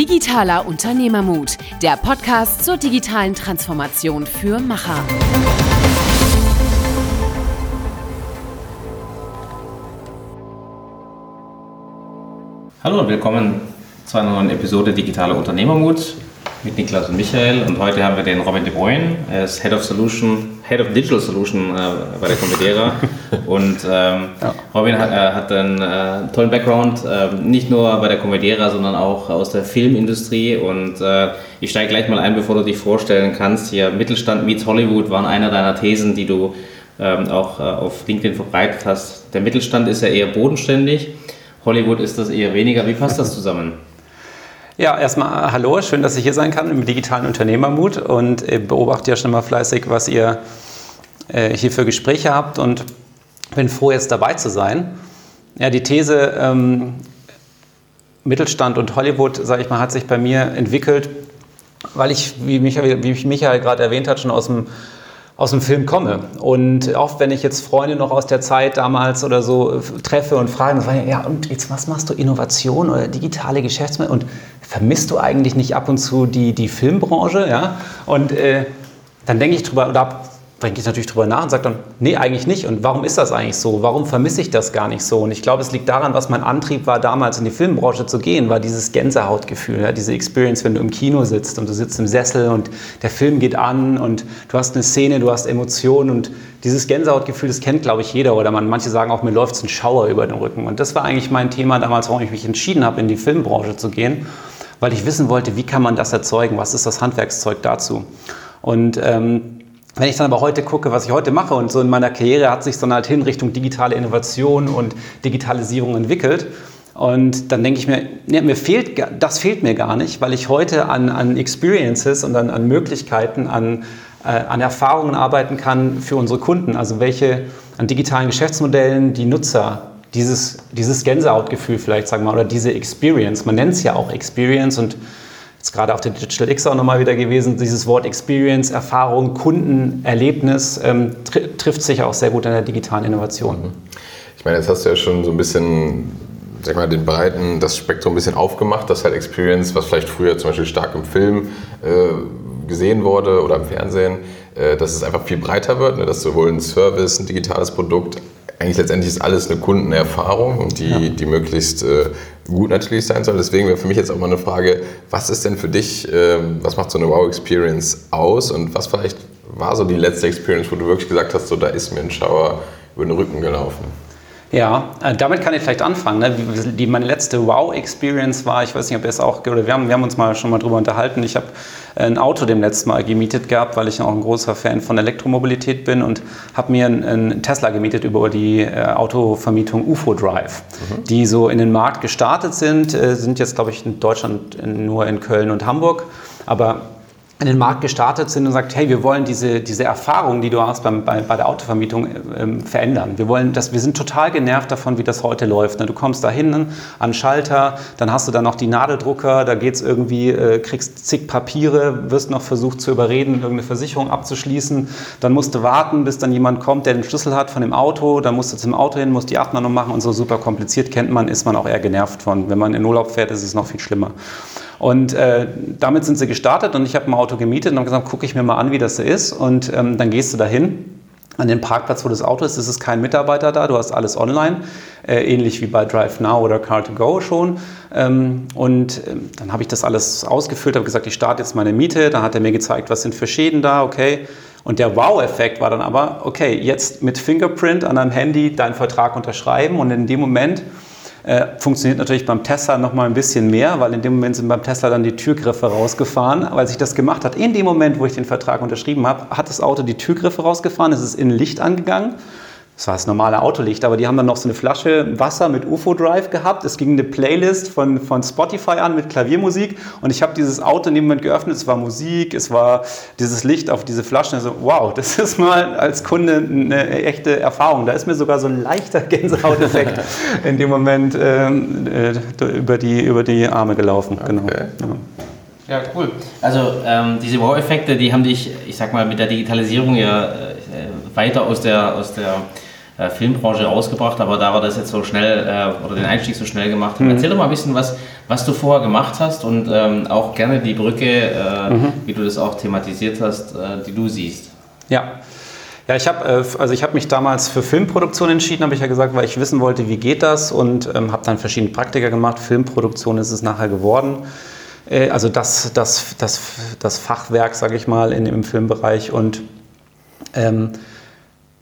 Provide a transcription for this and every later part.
Digitaler Unternehmermut, der Podcast zur digitalen Transformation für Macher. Hallo und willkommen zu einer neuen Episode Digitaler Unternehmermut mit Niklas und Michael. Und heute haben wir den Robin de Bruyne. Er ist Head of Solution, Head of Digital Solution äh, bei der Comedera. und ähm, ja. Robin hat, äh, hat einen äh, tollen Background, ähm, nicht nur bei der Comedera, sondern auch aus der Filmindustrie. Und äh, ich steige gleich mal ein, bevor du dich vorstellen kannst. Hier Mittelstand meets Hollywood waren einer deiner Thesen, die du ähm, auch äh, auf LinkedIn verbreitet hast. Der Mittelstand ist ja eher bodenständig. Hollywood ist das eher weniger. Wie passt das zusammen? Ja, erstmal äh, hallo, schön, dass ich hier sein kann im digitalen Unternehmermut und äh, beobachte ja schon mal fleißig, was ihr äh, hier für Gespräche habt und bin froh, jetzt dabei zu sein. Ja, die These ähm, Mittelstand und Hollywood, sage ich mal, hat sich bei mir entwickelt, weil ich, wie Michael, wie Michael gerade erwähnt hat, schon aus dem aus dem Film komme. Und oft, wenn ich jetzt Freunde noch aus der Zeit damals oder so äh, treffe und frage, ja, und jetzt was machst du, Innovation oder digitale Geschäftsmodelle? Und vermisst du eigentlich nicht ab und zu die, die Filmbranche? Ja? Und äh, dann denke ich drüber, oder denke ich natürlich drüber nach und sage dann, nee, eigentlich nicht. Und warum ist das eigentlich so? Warum vermisse ich das gar nicht so? Und ich glaube, es liegt daran, was mein Antrieb war, damals in die Filmbranche zu gehen, war dieses Gänsehautgefühl, ja, diese Experience, wenn du im Kino sitzt und du sitzt im Sessel und der Film geht an und du hast eine Szene, du hast Emotionen und dieses Gänsehautgefühl, das kennt, glaube ich, jeder. Oder man, manche sagen auch, mir läuft ein Schauer über den Rücken. Und das war eigentlich mein Thema damals, warum ich mich entschieden habe, in die Filmbranche zu gehen, weil ich wissen wollte, wie kann man das erzeugen? Was ist das Handwerkszeug dazu? Und ähm, wenn ich dann aber heute gucke, was ich heute mache und so in meiner Karriere hat sich dann halt hin Richtung digitale Innovation und Digitalisierung entwickelt. Und dann denke ich mir, nee, mir fehlt, das fehlt mir gar nicht, weil ich heute an, an Experiences und an, an Möglichkeiten, an, äh, an Erfahrungen arbeiten kann für unsere Kunden. Also welche an digitalen Geschäftsmodellen die Nutzer dieses, dieses Gänsehautgefühl vielleicht, sagen wir oder diese Experience, man nennt es ja auch Experience und jetzt gerade auf der Digital X auch nochmal wieder gewesen, dieses Wort Experience, Erfahrung, Kundenerlebnis ähm, tr trifft sich auch sehr gut in der digitalen Innovation. Mhm. Ich meine, jetzt hast du ja schon so ein bisschen, sag mal, den breiten, das Spektrum ein bisschen aufgemacht, dass halt Experience, was vielleicht früher zum Beispiel stark im Film äh, gesehen wurde oder im Fernsehen, äh, dass es einfach viel breiter wird, ne? dass sowohl ein Service, ein digitales Produkt eigentlich letztendlich ist alles eine Kundenerfahrung und die, ja. die möglichst äh, gut natürlich sein soll. Deswegen wäre für mich jetzt auch mal eine Frage, was ist denn für dich, äh, was macht so eine Wow-Experience aus und was vielleicht war so die letzte Experience, wo du wirklich gesagt hast, so da ist mir ein Schauer über den Rücken gelaufen? Ja, äh, damit kann ich vielleicht anfangen. Ne? Die, meine letzte Wow-Experience war, ich weiß nicht, ob ihr es auch, oder wir haben, wir haben uns mal schon mal drüber unterhalten. Ich habe ein Auto dem letzten Mal gemietet gehabt, weil ich auch ein großer Fan von Elektromobilität bin und habe mir einen Tesla gemietet über die äh, Autovermietung UFO Drive, mhm. die so in den Markt gestartet sind, äh, sind jetzt, glaube ich, in Deutschland nur in Köln und Hamburg. Aber in den Markt gestartet sind und sagt, hey, wir wollen diese, diese Erfahrung, die du hast beim, bei, bei der Autovermietung, ähm, verändern. Wir, wollen das, wir sind total genervt davon, wie das heute läuft. Ne? Du kommst da hin an den Schalter, dann hast du da noch die Nadeldrucker, da geht's irgendwie, äh, kriegst zig Papiere, wirst noch versucht zu überreden, irgendeine Versicherung abzuschließen. Dann musst du warten, bis dann jemand kommt, der den Schlüssel hat von dem Auto. Dann musst du zum Auto hin, musst die Abnahme machen und so super kompliziert kennt man, ist man auch eher genervt von. Wenn man in Urlaub fährt, ist es noch viel schlimmer. Und äh, damit sind sie gestartet und ich habe ein Auto gemietet und habe gesagt, gucke ich mir mal an, wie das so ist. Und ähm, dann gehst du dahin an den Parkplatz, wo das Auto ist, es ist kein Mitarbeiter da, du hast alles online, äh, ähnlich wie bei Drive Now oder Car2Go schon. Ähm, und äh, dann habe ich das alles ausgefüllt, habe gesagt, ich starte jetzt meine Miete, dann hat er mir gezeigt, was sind für Schäden da, okay. Und der Wow-Effekt war dann aber, okay, jetzt mit Fingerprint an deinem Handy deinen Vertrag unterschreiben und in dem Moment äh, funktioniert natürlich beim Tesla noch mal ein bisschen mehr, weil in dem Moment sind beim Tesla dann die Türgriffe rausgefahren, weil sich das gemacht hat. In dem Moment, wo ich den Vertrag unterschrieben habe, hat das Auto die Türgriffe rausgefahren, es ist in Licht angegangen das war das normale Autolicht, aber die haben dann noch so eine Flasche Wasser mit UFO Drive gehabt. Es ging eine Playlist von, von Spotify an mit Klaviermusik und ich habe dieses Auto in dem Moment geöffnet. Es war Musik, es war dieses Licht auf diese Flaschen. Also, wow, das ist mal als Kunde eine echte Erfahrung. Da ist mir sogar so ein leichter Gänsehauteffekt in dem Moment ähm, äh, über, die, über die Arme gelaufen. Genau. Okay. Genau. Ja. Ja, cool. Also ähm, diese Wow-Effekte, die haben dich, ich sag mal, mit der Digitalisierung ja äh, weiter aus der, aus der äh, Filmbranche rausgebracht, aber da war das jetzt so schnell äh, oder den Einstieg so schnell gemacht. Mhm. Erzähl doch mal ein bisschen, was, was du vorher gemacht hast und ähm, auch gerne die Brücke, äh, mhm. wie du das auch thematisiert hast, äh, die du siehst. Ja. Ja, ich habe äh, also ich mich damals für Filmproduktion entschieden, habe ich ja gesagt, weil ich wissen wollte, wie geht das und ähm, habe dann verschiedene Praktika gemacht. Filmproduktion ist es nachher geworden. Also das, das, das, das Fachwerk, sage ich mal, in, im Filmbereich und ähm,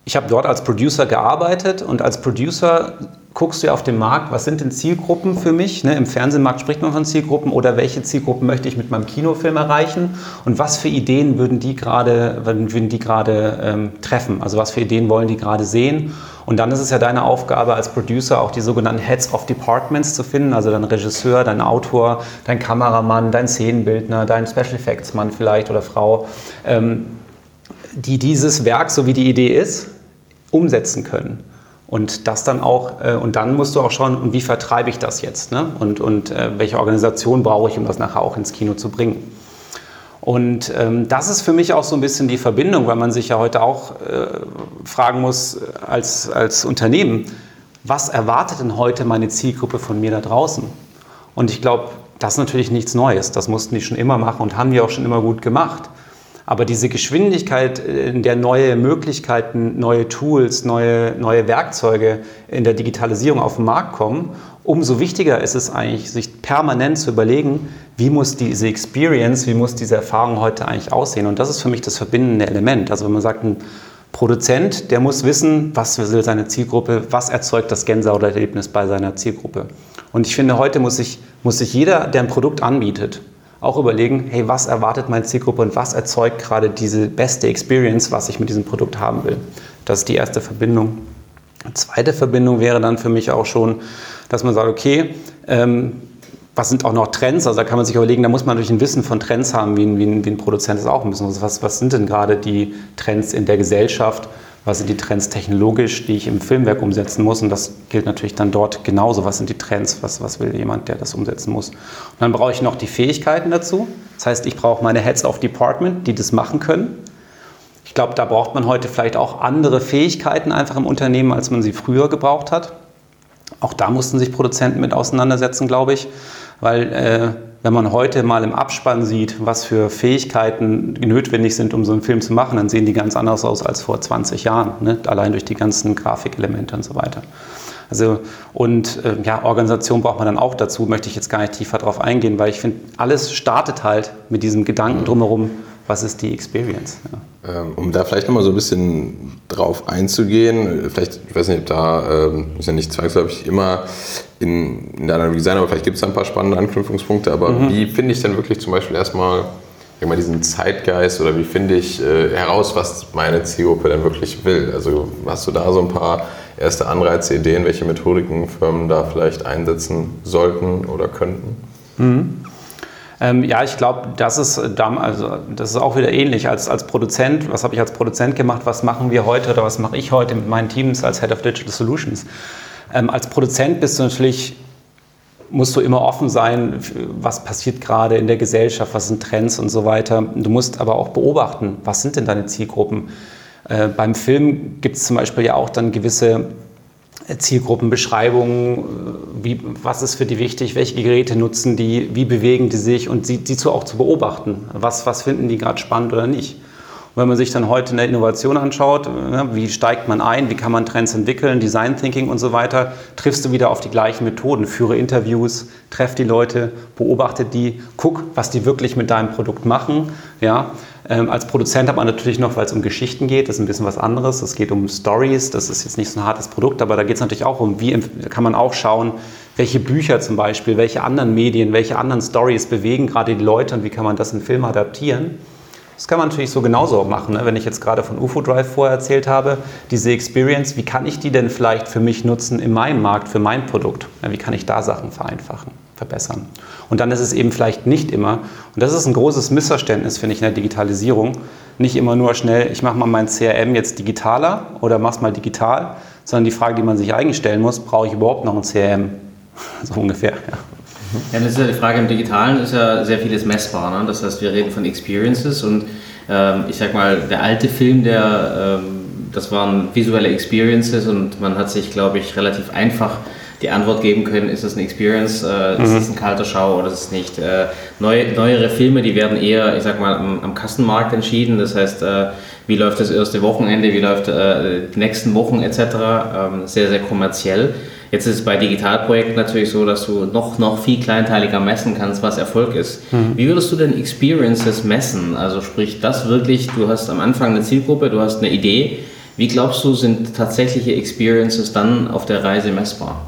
ich habe dort als Producer gearbeitet und als Producer guckst du ja auf den Markt, was sind denn Zielgruppen für mich? Ne? Im Fernsehmarkt spricht man von Zielgruppen oder welche Zielgruppen möchte ich mit meinem Kinofilm erreichen und was für Ideen würden die gerade, würden die ähm, treffen? Also was für Ideen wollen die gerade sehen? Und dann ist es ja deine Aufgabe als Producer auch die sogenannten Heads of Departments zu finden, also dein Regisseur, dein Autor, dein Kameramann, dein Szenenbildner, dein Special Effects Mann vielleicht oder Frau, ähm, die dieses Werk, so wie die Idee ist, umsetzen können. Und das dann auch, äh, und dann musst du auch schauen, und wie vertreibe ich das jetzt? Ne? Und, und äh, welche Organisation brauche ich, um das nachher auch ins Kino zu bringen? Und ähm, das ist für mich auch so ein bisschen die Verbindung, weil man sich ja heute auch äh, fragen muss als, als Unternehmen, was erwartet denn heute meine Zielgruppe von mir da draußen? Und ich glaube, das ist natürlich nichts Neues. Das mussten die schon immer machen und haben die auch schon immer gut gemacht. Aber diese Geschwindigkeit, in der neue Möglichkeiten, neue Tools, neue, neue Werkzeuge in der Digitalisierung auf den Markt kommen, umso wichtiger ist es eigentlich, sich permanent zu überlegen, wie muss diese Experience, wie muss diese Erfahrung heute eigentlich aussehen. Und das ist für mich das verbindende Element. Also wenn man sagt, ein Produzent, der muss wissen, was will seine Zielgruppe, was erzeugt das Gänsehaut-Erlebnis bei seiner Zielgruppe. Und ich finde, heute muss sich, muss sich jeder, der ein Produkt anbietet, auch überlegen, hey, was erwartet meine Zielgruppe und was erzeugt gerade diese beste Experience, was ich mit diesem Produkt haben will. Das ist die erste Verbindung. Eine zweite Verbindung wäre dann für mich auch schon, dass man sagt, okay, ähm, was sind auch noch Trends? Also da kann man sich überlegen, da muss man natürlich ein Wissen von Trends haben, wie ein, wie ein, wie ein Produzent es auch müssen. Also was, was sind denn gerade die Trends in der Gesellschaft? Was sind die Trends technologisch, die ich im Filmwerk umsetzen muss. Und das gilt natürlich dann dort genauso. Was sind die Trends, was, was will jemand, der das umsetzen muss. Und dann brauche ich noch die Fähigkeiten dazu. Das heißt, ich brauche meine Heads of Department, die das machen können. Ich glaube, da braucht man heute vielleicht auch andere Fähigkeiten einfach im Unternehmen, als man sie früher gebraucht hat. Auch da mussten sich Produzenten mit auseinandersetzen, glaube ich, weil äh, wenn man heute mal im Abspann sieht, was für Fähigkeiten notwendig sind, um so einen Film zu machen, dann sehen die ganz anders aus als vor 20 Jahren, ne? allein durch die ganzen Grafikelemente und so weiter. Also, und äh, ja, Organisation braucht man dann auch dazu, möchte ich jetzt gar nicht tiefer drauf eingehen, weil ich finde, alles startet halt mit diesem Gedanken drumherum, was ist die Experience. Ja. Ähm, um da vielleicht nochmal so ein bisschen drauf einzugehen, vielleicht, ich weiß nicht, ob da, ähm, ist ja nicht zwangsläufig immer in, in der Analyse sein, aber vielleicht gibt es da ein paar spannende Anknüpfungspunkte, aber mhm. wie finde ich denn wirklich zum Beispiel erstmal mal diesen Zeitgeist oder wie finde ich äh, heraus, was meine Zielgruppe denn wirklich will? Also hast du da so ein paar erste Anreize, Ideen, welche Methodiken Firmen da vielleicht einsetzen sollten oder könnten? Mhm. Ähm, ja, ich glaube, das ist, also, das ist auch wieder ähnlich als, als Produzent. Was habe ich als Produzent gemacht? Was machen wir heute oder was mache ich heute mit meinen Teams als Head of Digital Solutions? Ähm, als Produzent bist du natürlich musst du immer offen sein, was passiert gerade in der Gesellschaft, was sind Trends und so weiter. Du musst aber auch beobachten, was sind denn deine Zielgruppen. Äh, beim Film gibt es zum Beispiel ja auch dann gewisse Zielgruppenbeschreibungen, äh, wie, was ist für die wichtig, welche Geräte nutzen die, wie bewegen die sich und sie, die zu, auch zu beobachten. Was, was finden die gerade spannend oder nicht. Wenn man sich dann heute eine Innovation anschaut, äh, wie steigt man ein, wie kann man Trends entwickeln, Design Thinking und so weiter, triffst du wieder auf die gleichen Methoden. Führe Interviews, treff die Leute, beobachte die, guck, was die wirklich mit deinem Produkt machen. Ja, ähm, als Produzent hat man natürlich noch, weil es um Geschichten geht, das ist ein bisschen was anderes. Es geht um Stories, das ist jetzt nicht so ein hartes Produkt, aber da geht es natürlich auch um, wie kann man auch schauen, welche Bücher zum Beispiel, welche anderen Medien, welche anderen Stories bewegen gerade die Leute und wie kann man das in Film adaptieren. Das kann man natürlich so genauso machen. Ne? Wenn ich jetzt gerade von UFO Drive vorher erzählt habe, diese Experience, wie kann ich die denn vielleicht für mich nutzen in meinem Markt, für mein Produkt? Ja, wie kann ich da Sachen vereinfachen, verbessern? Und dann ist es eben vielleicht nicht immer, und das ist ein großes Missverständnis, finde ich, in der Digitalisierung, nicht immer nur schnell, ich mache mal mein CRM jetzt digitaler oder mach's mal digital, sondern die Frage, die man sich eigentlich stellen muss, brauche ich überhaupt noch ein CRM? So ungefähr, ja. Ja, das ist ja die Frage im Digitalen, ist ja sehr vieles messbar. Ne? Das heißt, wir reden von Experiences und ähm, ich sag mal, der alte Film, der ähm, das waren visuelle Experiences und man hat sich, glaube ich, relativ einfach die Antwort geben können, ist es eine Experience, äh, ist es ein kalter Schau oder ist es nicht. Äh, neu, neuere Filme, die werden eher, ich sag mal, am, am Kassenmarkt entschieden. Das heißt, äh, wie läuft das erste Wochenende, wie läuft äh, die nächsten Wochen etc. Ähm, sehr, sehr kommerziell. Jetzt ist es bei Digitalprojekten natürlich so, dass du noch, noch viel kleinteiliger messen kannst, was Erfolg ist. Mhm. Wie würdest du denn Experiences messen? Also sprich, das wirklich, du hast am Anfang eine Zielgruppe, du hast eine Idee. Wie glaubst du, sind tatsächliche Experiences dann auf der Reise messbar?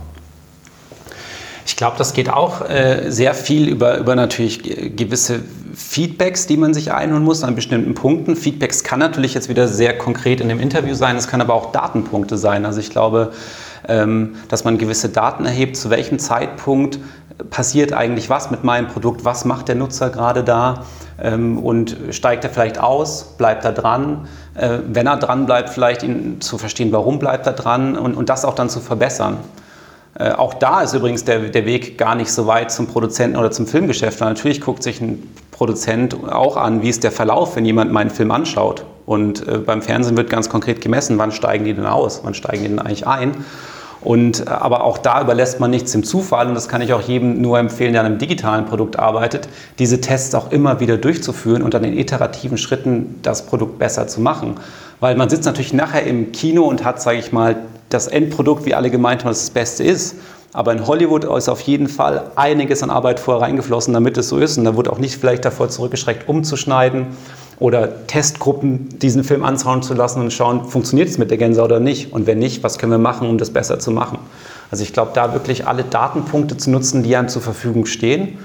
Ich glaube, das geht auch äh, sehr viel über, über natürlich gewisse Feedbacks, die man sich einholen muss an bestimmten Punkten. Feedbacks kann natürlich jetzt wieder sehr konkret in dem Interview sein, es kann aber auch Datenpunkte sein. Also ich glaube, dass man gewisse Daten erhebt, zu welchem Zeitpunkt passiert eigentlich was mit meinem Produkt, was macht der Nutzer gerade da ähm, und steigt er vielleicht aus, bleibt er dran, äh, wenn er dran bleibt, vielleicht ihn zu verstehen, warum bleibt er dran und, und das auch dann zu verbessern. Äh, auch da ist übrigens der, der Weg gar nicht so weit zum Produzenten oder zum Filmgeschäft. Natürlich guckt sich ein Produzent auch an, wie ist der Verlauf, wenn jemand meinen Film anschaut. Und äh, beim Fernsehen wird ganz konkret gemessen, wann steigen die denn aus, wann steigen die denn eigentlich ein. Und, äh, aber auch da überlässt man nichts dem Zufall und das kann ich auch jedem nur empfehlen, der an einem digitalen Produkt arbeitet, diese Tests auch immer wieder durchzuführen und dann in iterativen Schritten das Produkt besser zu machen. Weil man sitzt natürlich nachher im Kino und hat, sage ich mal, das Endprodukt, wie alle gemeint haben, das das Beste ist. Aber in Hollywood ist auf jeden Fall einiges an Arbeit vorher reingeflossen, damit es so ist. Und da wurde auch nicht vielleicht davor zurückgeschreckt, umzuschneiden oder Testgruppen diesen Film anschauen zu lassen und schauen, funktioniert es mit der Gänse oder nicht? Und wenn nicht, was können wir machen, um das besser zu machen? Also ich glaube, da wirklich alle Datenpunkte zu nutzen, die einem zur Verfügung stehen,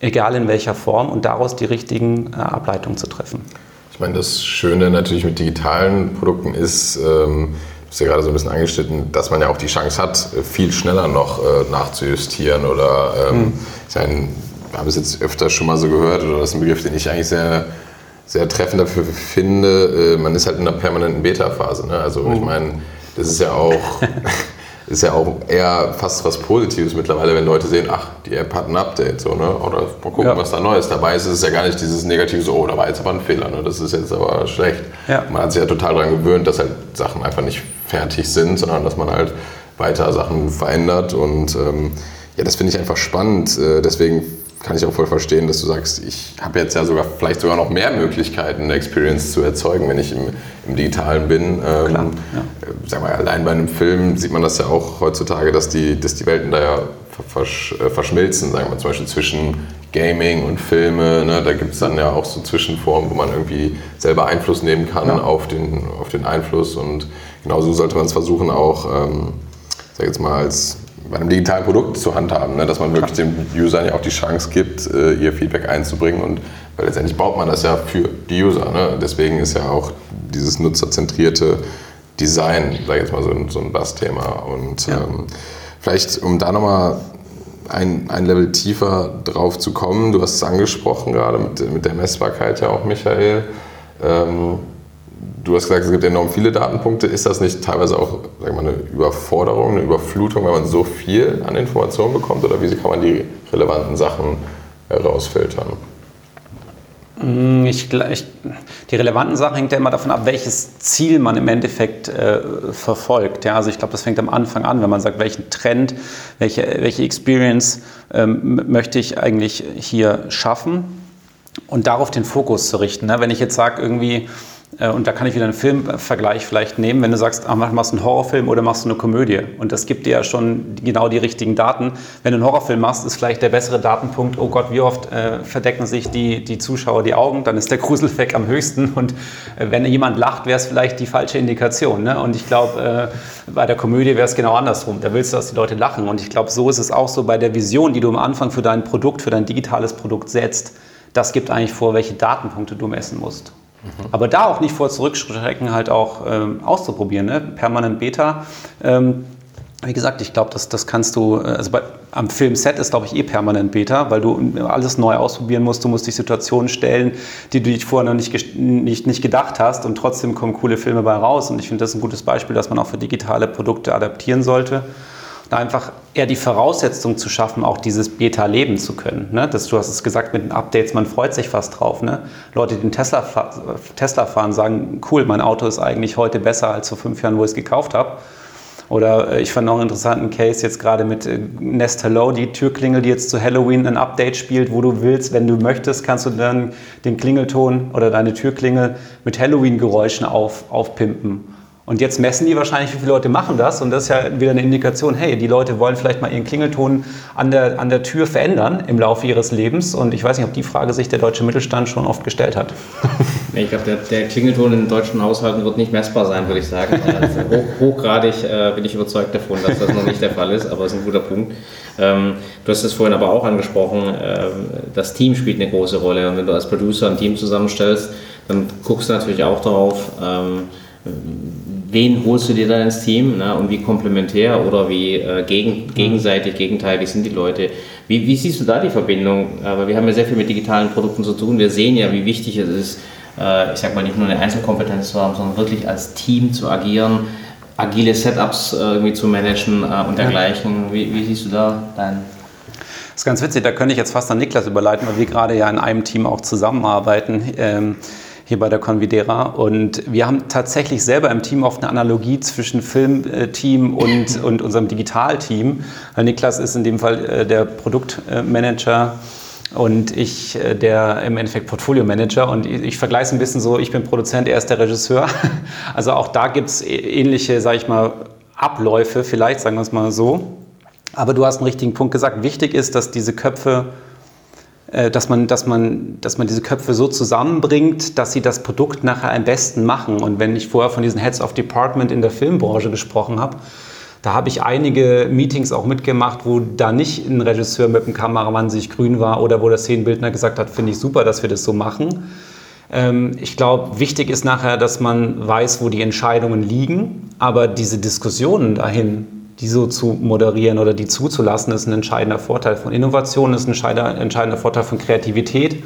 egal in welcher Form, und daraus die richtigen äh, Ableitungen zu treffen. Ich meine, das Schöne natürlich mit digitalen Produkten ist, ähm, du hast ja gerade so ein bisschen angeschnitten, dass man ja auch die Chance hat, viel schneller noch äh, nachzujustieren oder ähm, mhm. ich meine, wir haben es jetzt öfter schon mal so gehört oder das ist ein Begriff, den ich eigentlich sehr sehr treffend dafür finde, äh, man ist halt in einer permanenten Beta-Phase. Ne? Also ich mhm. meine, das ist ja auch ist ja auch eher fast was Positives mittlerweile, wenn Leute sehen, ach, die App hat ein Update, so, ne? Oder mal gucken, ja. was da Neues dabei ist. Es ist ja gar nicht dieses negative, so, oh, da war jetzt aber ein Fehler, ne? Das ist jetzt aber schlecht. Ja. Man hat sich ja total daran gewöhnt, dass halt Sachen einfach nicht fertig sind, sondern dass man halt weiter Sachen verändert und ähm, ja, das finde ich einfach spannend. Äh, deswegen kann ich auch voll verstehen, dass du sagst, ich habe jetzt ja sogar vielleicht sogar noch mehr Möglichkeiten, eine Experience zu erzeugen, wenn ich im, im Digitalen bin. Ähm, Klar, ja. Äh, sag mal, allein bei einem Film sieht man das ja auch heutzutage, dass die, dass die Welten da ja versch äh, verschmilzen, sagen wir zum Beispiel zwischen Gaming und Filme. Ne? Da gibt es dann ja auch so Zwischenformen, wo man irgendwie selber Einfluss nehmen kann ja. auf, den, auf den Einfluss. Und genauso sollte man es versuchen, auch, ähm, sag jetzt mal, als bei einem digitalen Produkt zu handhaben, ne? dass man wirklich den Usern ja auch die Chance gibt, äh, ihr Feedback einzubringen und weil letztendlich baut man das ja für die User. Ne? Deswegen ist ja auch dieses nutzerzentrierte Design, sag ich jetzt mal, so ein, so ein Bass-Thema. Und ja. ähm, vielleicht, um da nochmal ein, ein Level tiefer drauf zu kommen, du hast es angesprochen gerade mit, mit der Messbarkeit ja auch, Michael. Ähm, Du hast gesagt, es gibt enorm viele Datenpunkte. Ist das nicht teilweise auch sagen wir, eine Überforderung, eine Überflutung, weil man so viel an Informationen bekommt? Oder wie kann man die relevanten Sachen herausfiltern? Mm, ich, ich, die relevanten Sachen hängt ja immer davon ab, welches Ziel man im Endeffekt äh, verfolgt. Ja, also ich glaube, das fängt am Anfang an, wenn man sagt, welchen Trend, welche, welche Experience ähm, möchte ich eigentlich hier schaffen und darauf den Fokus zu richten. Ne? Wenn ich jetzt sage, irgendwie, äh, und da kann ich wieder einen Filmvergleich vielleicht nehmen, wenn du sagst, ah, machst du einen Horrorfilm oder machst du eine Komödie. Und das gibt dir ja schon genau die richtigen Daten. Wenn du einen Horrorfilm machst, ist vielleicht der bessere Datenpunkt, oh Gott, wie oft äh, verdecken sich die, die Zuschauer die Augen, dann ist der Gruseleffekt am höchsten. Und äh, wenn jemand lacht, wäre es vielleicht die falsche Indikation. Ne? Und ich glaube, äh, bei der Komödie wäre es genau andersrum. Da willst du, dass die Leute lachen. Und ich glaube, so ist es auch so bei der Vision, die du am Anfang für dein Produkt, für dein digitales Produkt setzt. Das gibt eigentlich vor, welche Datenpunkte du messen musst. Mhm. Aber da auch nicht vor zurückschrecken, halt auch ähm, auszuprobieren. Ne? Permanent Beta. Ähm, wie gesagt, ich glaube, das, das kannst du, äh, also bei, am Filmset ist, glaube ich, eh permanent Beta, weil du alles neu ausprobieren musst. Du musst dich Situationen stellen, die du dich vorher noch nicht, nicht, nicht gedacht hast und trotzdem kommen coole Filme bei raus. Und ich finde, das ein gutes Beispiel, das man auch für digitale Produkte adaptieren sollte. Einfach eher die Voraussetzung zu schaffen, auch dieses Beta leben zu können. Ne? Das, du hast es gesagt mit den Updates, man freut sich fast drauf. Ne? Leute, die den Tesla, Tesla fahren, sagen, cool, mein Auto ist eigentlich heute besser als vor fünf Jahren, wo ich es gekauft habe. Oder äh, ich fand noch einen interessanten Case jetzt gerade mit äh, Nest Hello, die Türklingel, die jetzt zu Halloween ein Update spielt, wo du willst, wenn du möchtest, kannst du dann den Klingelton oder deine Türklingel mit Halloween-Geräuschen auf, aufpimpen. Und jetzt messen die wahrscheinlich, wie viele Leute machen das. Und das ist ja wieder eine Indikation, hey, die Leute wollen vielleicht mal ihren Klingelton an der, an der Tür verändern im Laufe ihres Lebens. Und ich weiß nicht, ob die Frage sich der deutsche Mittelstand schon oft gestellt hat. Ich glaube, der, der, Klingelton in deutschen Haushalten wird nicht messbar sein, würde ich sagen. Also hoch, hochgradig äh, bin ich überzeugt davon, dass das noch nicht der Fall ist, aber es ist ein guter Punkt. Ähm, du hast es vorhin aber auch angesprochen, äh, das Team spielt eine große Rolle. Und wenn du als Producer ein Team zusammenstellst, dann guckst du natürlich auch darauf, ähm, wen holst du dir dann ins Team ne? und wie komplementär oder wie äh, gegen, gegenseitig, gegenteilig sind die Leute. Wie, wie siehst du da die Verbindung? Aber wir haben ja sehr viel mit digitalen Produkten zu tun. Wir sehen ja, wie wichtig es ist, äh, ich sag mal, nicht nur eine Einzelkompetenz zu haben, sondern wirklich als Team zu agieren, agile Setups äh, irgendwie zu managen äh, und dergleichen. Wie, wie siehst du da dein das ist ganz witzig, da könnte ich jetzt fast an Niklas überleiten, weil wir gerade ja in einem Team auch zusammenarbeiten. Ähm, hier bei der Convidera. Und wir haben tatsächlich selber im Team oft eine Analogie zwischen Filmteam und, und unserem Digitalteam. Niklas ist in dem Fall äh, der Produktmanager und ich äh, der im Endeffekt Portfolio Manager und ich, ich vergleiche es ein bisschen so, ich bin Produzent, er ist der Regisseur. Also auch da gibt es ähnliche, sage ich mal, Abläufe, vielleicht sagen wir es mal so. Aber du hast einen richtigen Punkt gesagt. Wichtig ist, dass diese Köpfe äh, dass man, dass, man, dass man diese Köpfe so zusammenbringt, dass sie das Produkt nachher am besten machen. Und wenn ich vorher von diesen Heads of Department in der Filmbranche gesprochen habe, da habe ich einige Meetings auch mitgemacht, wo da nicht ein Regisseur mit dem Kameramann sich grün war oder wo der Szenenbildner gesagt hat, finde ich super, dass wir das so machen. Ähm, ich glaube, wichtig ist nachher, dass man weiß, wo die Entscheidungen liegen, aber diese Diskussionen dahin, die so zu moderieren oder die zuzulassen, ist ein entscheidender Vorteil von Innovation, ist ein entscheidender Vorteil von Kreativität.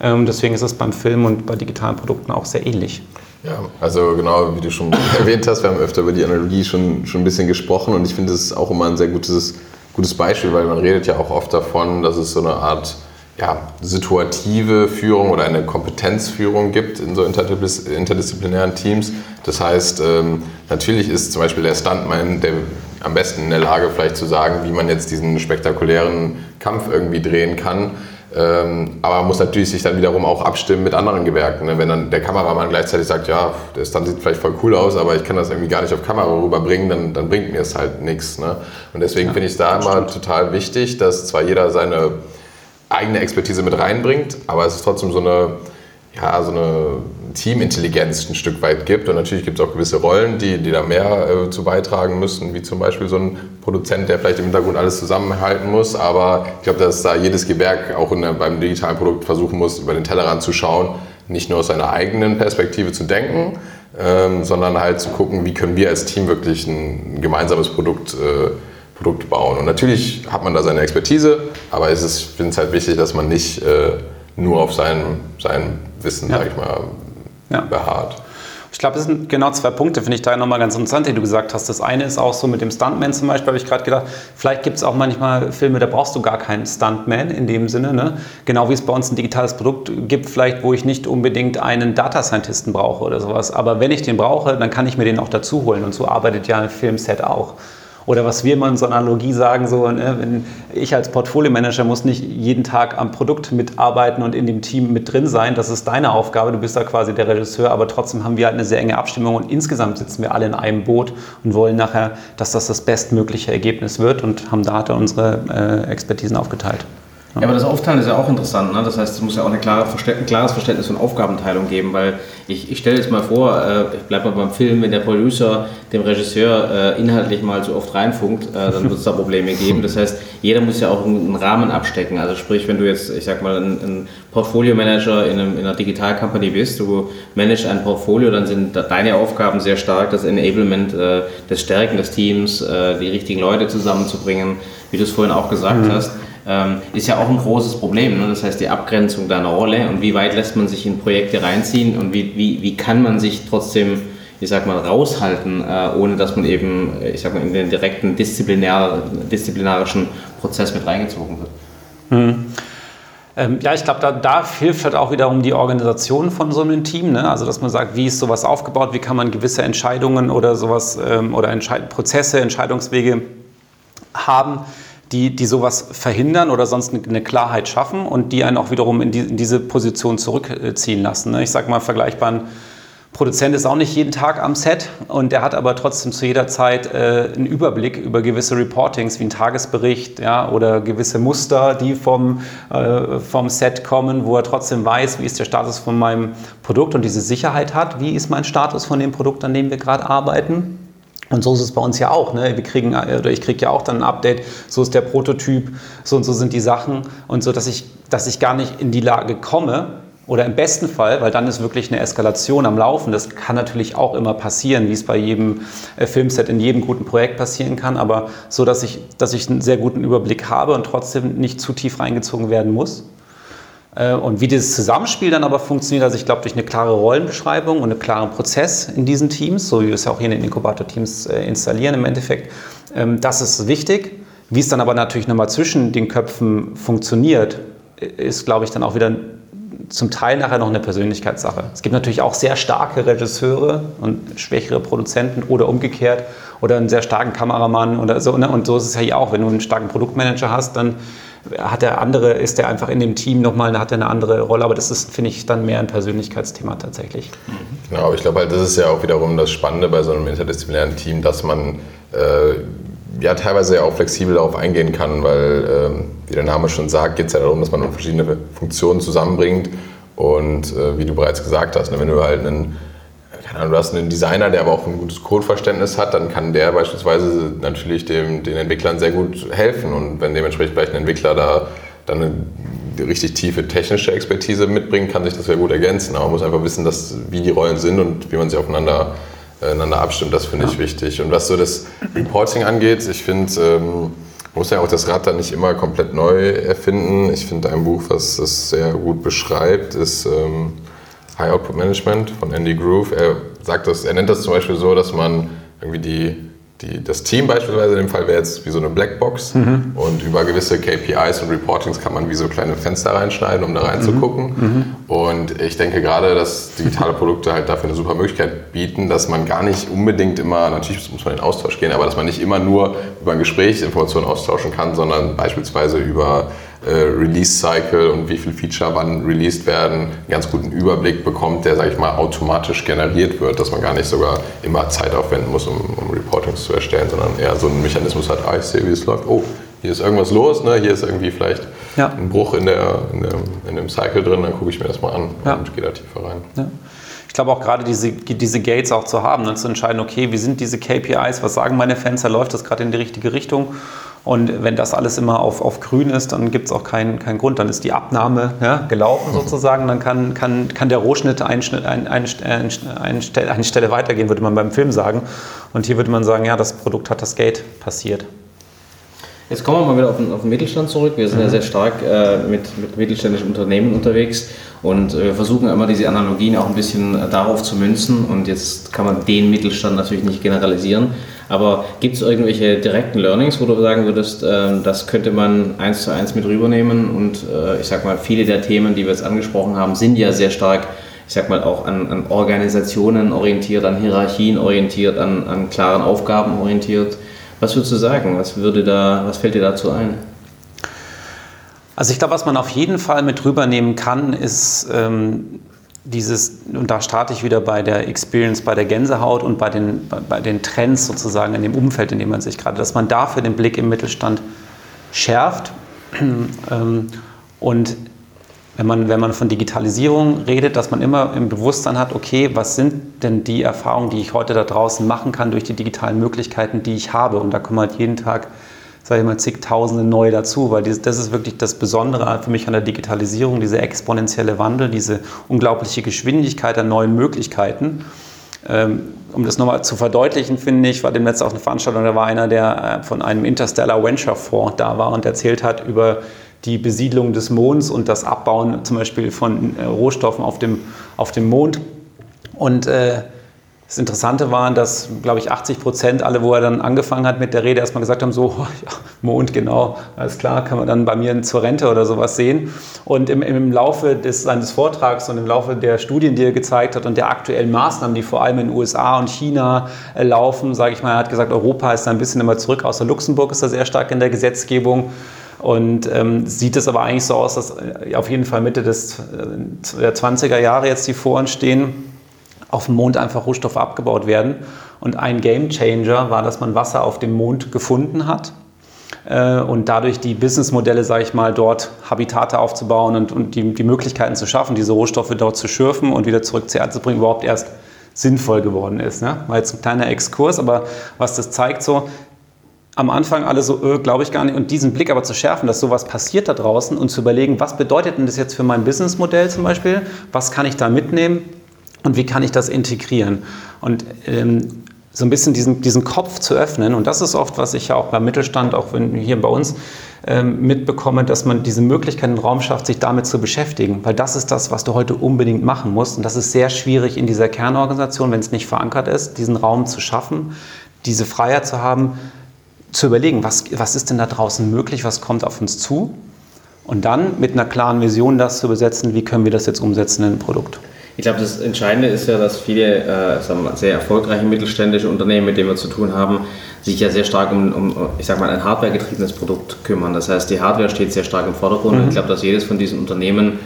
Ähm, deswegen ist es beim Film und bei digitalen Produkten auch sehr ähnlich. Ja, also genau, wie du schon erwähnt hast, wir haben öfter über die Analogie schon, schon ein bisschen gesprochen und ich finde, es ist auch immer ein sehr gutes, gutes Beispiel, weil man redet ja auch oft davon, dass es so eine Art ja, situative Führung oder eine Kompetenzführung gibt in so interdisziplinären Teams. Das heißt, ähm, natürlich ist zum Beispiel der Stuntman der am besten in der Lage, vielleicht zu sagen, wie man jetzt diesen spektakulären Kampf irgendwie drehen kann. Ähm, aber man muss natürlich sich dann wiederum auch abstimmen mit anderen Gewerken. Ne? Wenn dann der Kameramann gleichzeitig sagt, ja, der Stunt sieht vielleicht voll cool aus, aber ich kann das irgendwie gar nicht auf Kamera rüberbringen, dann, dann bringt mir es halt nichts. Ne? Und deswegen ja, finde ich es da immer stimmt. total wichtig, dass zwar jeder seine eigene Expertise mit reinbringt, aber es ist trotzdem so eine, ja, so eine Teamintelligenz ein Stück weit gibt. Und natürlich gibt es auch gewisse Rollen, die, die da mehr äh, zu beitragen müssen, wie zum Beispiel so ein Produzent, der vielleicht im Hintergrund alles zusammenhalten muss. Aber ich glaube, dass da jedes Gewerk auch der, beim digitalen Produkt versuchen muss, über den Tellerrand zu schauen, nicht nur aus seiner eigenen Perspektive zu denken, ähm, sondern halt zu gucken, wie können wir als Team wirklich ein gemeinsames Produkt äh, Produkt bauen. Und natürlich hat man da seine Expertise, aber es ist, ich finde es halt wichtig, dass man nicht äh, nur auf sein, sein Wissen, ja. sag ich mal, ja. beharrt. Ich glaube, das sind genau zwei Punkte, finde ich da nochmal ganz interessant, die du gesagt hast. Das eine ist auch so mit dem Stuntman zum Beispiel, habe ich gerade gedacht, vielleicht gibt es auch manchmal Filme, da brauchst du gar keinen Stuntman in dem Sinne. Ne? Genau wie es bei uns ein digitales Produkt gibt, vielleicht, wo ich nicht unbedingt einen Data Scientisten brauche oder sowas. Aber wenn ich den brauche, dann kann ich mir den auch dazu holen. Und so arbeitet ja ein Filmset auch. Oder was wir immer in so einer Analogie sagen, so, ne, ich als Portfolio-Manager muss nicht jeden Tag am Produkt mitarbeiten und in dem Team mit drin sein. Das ist deine Aufgabe. Du bist da quasi der Regisseur, aber trotzdem haben wir halt eine sehr enge Abstimmung und insgesamt sitzen wir alle in einem Boot und wollen nachher, dass das das bestmögliche Ergebnis wird und haben da unsere äh, Expertisen aufgeteilt. Ja, aber das Aufteilen ist ja auch interessant. Ne? Das heißt, es muss ja auch eine klare, ein klares Verständnis von Aufgabenteilung geben, weil ich, ich stelle jetzt mal vor, äh, ich bleibe mal beim Film, wenn der Producer dem Regisseur äh, inhaltlich mal zu oft reinfunkt, äh, dann wird es da Probleme geben. Das heißt, jeder muss ja auch einen Rahmen abstecken. Also sprich, wenn du jetzt, ich sag mal, ein, ein Portfolio-Manager in, in, einer Digital-Company bist, du managst ein Portfolio, dann sind deine Aufgaben sehr stark, das Enablement, äh, das Stärken des Teams, äh, die richtigen Leute zusammenzubringen, wie du es vorhin auch gesagt mhm. hast ähm, ist ja auch ein großes Problem. Ne? Das heißt, die Abgrenzung deiner Rolle und wie weit lässt man sich in Projekte reinziehen und wie, wie, wie kann man sich trotzdem ich sag mal, raushalten, äh, ohne dass man eben, ich sag mal, in den direkten disziplinär, disziplinarischen Prozess mit reingezogen wird. Hm. Ähm, ja, ich glaube, da, da, hilft halt auch wiederum die Organisation von so einem Team. Ne? Also, dass man sagt, wie ist sowas aufgebaut, wie kann man gewisse Entscheidungen oder sowas ähm, oder Entscheid Prozesse, Entscheidungswege haben, die, die sowas verhindern oder sonst eine Klarheit schaffen und die einen auch wiederum in, die, in diese Position zurückziehen lassen. Ne? Ich sage mal, vergleichbaren Produzent ist auch nicht jeden Tag am Set und der hat aber trotzdem zu jeder Zeit äh, einen Überblick über gewisse Reportings wie ein Tagesbericht ja, oder gewisse Muster, die vom, äh, vom Set kommen, wo er trotzdem weiß, wie ist der Status von meinem Produkt und diese Sicherheit hat, wie ist mein Status von dem Produkt, an dem wir gerade arbeiten. Und so ist es bei uns ja auch. Ne? Wir kriegen, oder ich kriege ja auch dann ein Update, so ist der Prototyp, so und so sind die Sachen und so, dass ich, dass ich gar nicht in die Lage komme, oder im besten Fall, weil dann ist wirklich eine Eskalation am Laufen. Das kann natürlich auch immer passieren, wie es bei jedem äh, Filmset in jedem guten Projekt passieren kann, aber so, dass ich, dass ich einen sehr guten Überblick habe und trotzdem nicht zu tief reingezogen werden muss. Äh, und wie dieses Zusammenspiel dann aber funktioniert, also ich glaube, durch eine klare Rollenbeschreibung und einen klaren Prozess in diesen Teams, so wie wir es ja auch hier in den Inkubator-Teams äh, installieren im Endeffekt, ähm, das ist wichtig. Wie es dann aber natürlich nochmal zwischen den Köpfen funktioniert, ist, glaube ich, dann auch wieder zum Teil nachher noch eine Persönlichkeitssache. Es gibt natürlich auch sehr starke Regisseure und schwächere Produzenten oder umgekehrt oder einen sehr starken Kameramann oder so. Ne? Und so ist es ja hier auch. Wenn du einen starken Produktmanager hast, dann hat der andere, ist der einfach in dem Team nochmal, hat er eine andere Rolle. Aber das ist, finde ich, dann mehr ein Persönlichkeitsthema tatsächlich. Genau, aber ich glaube halt, das ist ja auch wiederum das Spannende bei so einem interdisziplinären Team, dass man äh, ja teilweise ja auch flexibel darauf eingehen kann, weil, ähm, wie der Name schon sagt, geht es ja darum, dass man verschiedene Funktionen zusammenbringt. Und äh, wie du bereits gesagt hast, ne, wenn du halt einen, keine Ahnung, du hast einen Designer, der aber auch ein gutes Codeverständnis hat, dann kann der beispielsweise natürlich dem, den Entwicklern sehr gut helfen. Und wenn dementsprechend vielleicht ein Entwickler da dann eine richtig tiefe technische Expertise mitbringt, kann sich das sehr gut ergänzen. Aber man muss einfach wissen, dass, wie die Rollen sind und wie man sie aufeinander einander abstimmt, das finde ja. ich wichtig. Und was so das Reporting angeht, ich finde, ähm, man muss ja auch das Rad dann nicht immer komplett neu erfinden. Ich finde ein Buch, was das sehr gut beschreibt, ist ähm, High Output Management von Andy Groove. Er sagt das, er nennt das zum Beispiel so, dass man irgendwie die die, das Team beispielsweise in dem Fall wäre jetzt wie so eine Blackbox mhm. und über gewisse KPIs und Reportings kann man wie so kleine Fenster reinschneiden, um da reinzugucken. Mhm. mhm. Und ich denke gerade, dass digitale Produkte halt dafür eine super Möglichkeit bieten, dass man gar nicht unbedingt immer, natürlich muss man in den Austausch gehen, aber dass man nicht immer nur über ein Gespräch Informationen austauschen kann, sondern beispielsweise über äh, Release-Cycle und wie viele Feature wann released werden, einen ganz guten Überblick bekommt, der, sage ich mal, automatisch generiert wird, dass man gar nicht sogar immer Zeit aufwenden muss, um, um Reportings zu erstellen, sondern eher so einen Mechanismus hat, ah, ich sehe, wie es läuft, oh, hier ist irgendwas los, ne? hier ist irgendwie vielleicht ja. ein Bruch in, der, in, dem, in dem Cycle drin, dann gucke ich mir das mal an ja. und gehe da tiefer rein. Ja. Ich glaube auch gerade diese, diese Gates auch zu haben, dann zu entscheiden, okay, wie sind diese KPIs, was sagen meine Fenster, läuft das gerade in die richtige Richtung und wenn das alles immer auf, auf grün ist, dann gibt es auch keinen, keinen Grund. Dann ist die Abnahme ja, gelaufen sozusagen. Dann kann, kann, kann der Rohschnitt ein, ein, ein, ein, eine Stelle weitergehen, würde man beim Film sagen. Und hier würde man sagen, ja, das Produkt hat das Gate passiert. Jetzt kommen wir mal wieder auf den, auf den Mittelstand zurück. Wir sind mhm. ja sehr stark äh, mit, mit mittelständischen Unternehmen unterwegs und äh, wir versuchen immer diese Analogien auch ein bisschen äh, darauf zu münzen. Und jetzt kann man den Mittelstand natürlich nicht generalisieren. Aber gibt es irgendwelche direkten Learnings, wo du sagen würdest, äh, das könnte man eins zu eins mit rübernehmen? Und äh, ich sag mal, viele der Themen, die wir jetzt angesprochen haben, sind ja sehr stark, ich sag mal, auch an, an Organisationen orientiert, an Hierarchien orientiert, an, an klaren Aufgaben orientiert. Was würdest du sagen? Was, würde da, was fällt dir dazu ein? Also ich glaube, was man auf jeden Fall mit rübernehmen kann, ist ähm, dieses, und da starte ich wieder bei der Experience, bei der Gänsehaut und bei den, bei den Trends sozusagen in dem Umfeld, in dem man sich gerade, dass man dafür den Blick im Mittelstand schärft. Ähm, und wenn man, wenn man von Digitalisierung redet, dass man immer im Bewusstsein hat, okay, was sind denn die Erfahrungen, die ich heute da draußen machen kann durch die digitalen Möglichkeiten, die ich habe. Und da kommen halt jeden Tag sage ich mal, zigtausende neu dazu, weil das ist wirklich das Besondere für mich an der Digitalisierung, dieser exponentielle Wandel, diese unglaubliche Geschwindigkeit an neuen Möglichkeiten. Ähm, um das nochmal zu verdeutlichen, finde ich, war demnächst auch eine Veranstaltung, da war einer, der äh, von einem Interstellar Venture Fonds da war und erzählt hat über die Besiedlung des Monds und das Abbauen zum Beispiel von äh, Rohstoffen auf dem, auf dem Mond. Und äh, Das Interessante war, dass, glaube ich, 80 Prozent alle, wo er dann angefangen hat mit der Rede, erstmal gesagt haben, so, ja, Mond, genau, alles klar, kann man dann bei mir zur Rente oder sowas sehen. Und im, im Laufe des, seines Vortrags und im Laufe der Studien, die er gezeigt hat und der aktuellen Maßnahmen, die vor allem in den USA und China äh, laufen, sage ich mal, er hat gesagt, Europa ist da ein bisschen immer zurück, außer Luxemburg ist da sehr stark in der Gesetzgebung. Und ähm, sieht es aber eigentlich so aus, dass äh, auf jeden Fall Mitte des, äh, der 20er Jahre jetzt die Foren stehen auf dem Mond einfach Rohstoffe abgebaut werden. Und ein Game Changer war, dass man Wasser auf dem Mond gefunden hat äh, und dadurch die Businessmodelle, sage ich mal, dort Habitate aufzubauen und, und die, die Möglichkeiten zu schaffen, diese Rohstoffe dort zu schürfen und wieder zurück zur Erde zu bringen, überhaupt erst sinnvoll geworden ist. Ne? War jetzt ein kleiner Exkurs, aber was das zeigt so, am Anfang alle so, äh, glaube ich gar nicht. Und diesen Blick aber zu schärfen, dass sowas passiert da draußen und zu überlegen, was bedeutet denn das jetzt für mein Businessmodell zum Beispiel? Was kann ich da mitnehmen? Und wie kann ich das integrieren? Und ähm, so ein bisschen diesen, diesen Kopf zu öffnen. Und das ist oft, was ich ja auch beim Mittelstand, auch wenn hier bei uns ähm, mitbekomme, dass man diese Möglichkeit im Raum schafft, sich damit zu beschäftigen. Weil das ist das, was du heute unbedingt machen musst. Und das ist sehr schwierig in dieser Kernorganisation, wenn es nicht verankert ist, diesen Raum zu schaffen, diese Freiheit zu haben, zu überlegen, was, was ist denn da draußen möglich, was kommt auf uns zu. Und dann mit einer klaren Vision das zu besetzen, wie können wir das jetzt umsetzen in ein Produkt. Ich glaube, das Entscheidende ist ja, dass viele äh, sagen wir, sehr erfolgreiche mittelständische Unternehmen, mit denen wir zu tun haben, sich ja sehr stark um, um ich sag mal, ein hardwaregetriebenes Produkt kümmern. Das heißt, die Hardware steht sehr stark im Vordergrund mhm. und ich glaube, dass jedes von diesen Unternehmen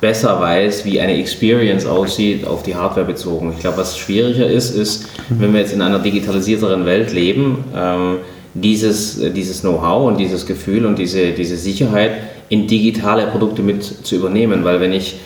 besser weiß, wie eine Experience aussieht, auf die Hardware bezogen. Ich glaube, was schwieriger ist, ist, mhm. wenn wir jetzt in einer digitalisierteren Welt leben, ähm, dieses, dieses Know-how und dieses Gefühl und diese, diese Sicherheit in digitale Produkte mit zu übernehmen. Weil wenn ich äh,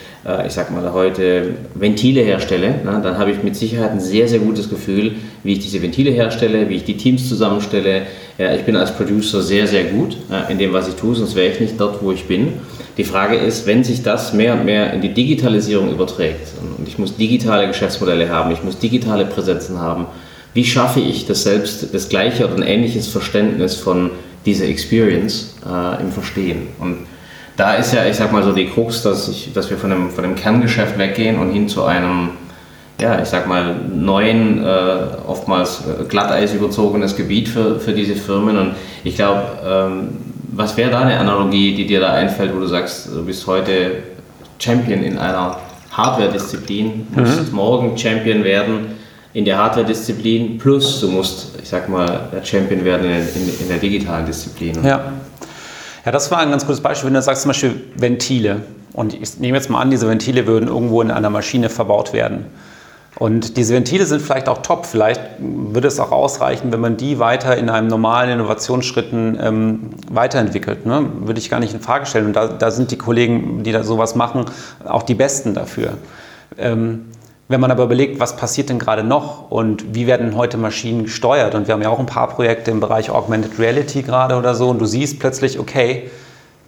ich sag mal, heute Ventile herstelle, dann habe ich mit Sicherheit ein sehr, sehr gutes Gefühl, wie ich diese Ventile herstelle, wie ich die Teams zusammenstelle. ich bin als Producer sehr, sehr gut in dem, was ich tue, sonst wäre ich nicht dort, wo ich bin. Die Frage ist, wenn sich das mehr und mehr in die Digitalisierung überträgt und ich muss digitale Geschäftsmodelle haben, ich muss digitale Präsenzen haben, wie schaffe ich das selbst, das gleiche oder ein ähnliches Verständnis von dieser Experience äh, im Verstehen? Und da ist ja, ich sag mal so, die Krux, dass, ich, dass wir von dem, von dem Kerngeschäft weggehen und hin zu einem, ja, ich sag mal, neuen, äh, oftmals äh, Glatteis überzogenes Gebiet für, für diese Firmen. Und ich glaube, ähm, was wäre da eine Analogie, die dir da einfällt, wo du sagst, du bist heute Champion in einer Hardware-Disziplin, musst mhm. morgen Champion werden in der Hardware-Disziplin, plus du musst, ich sag mal, Champion werden in, in, in der digitalen Disziplin. Ja. Ja, das war ein ganz gutes Beispiel, wenn du sagst zum Beispiel Ventile. Und ich nehme jetzt mal an, diese Ventile würden irgendwo in einer Maschine verbaut werden. Und diese Ventile sind vielleicht auch top. Vielleicht würde es auch ausreichen, wenn man die weiter in einem normalen Innovationsschritten ähm, weiterentwickelt. Ne? Würde ich gar nicht in Frage stellen. Und da, da, sind die Kollegen, die da sowas machen, auch die Besten dafür. Ähm, wenn man aber überlegt, was passiert denn gerade noch und wie werden heute Maschinen gesteuert, und wir haben ja auch ein paar Projekte im Bereich Augmented Reality gerade oder so, und du siehst plötzlich, okay,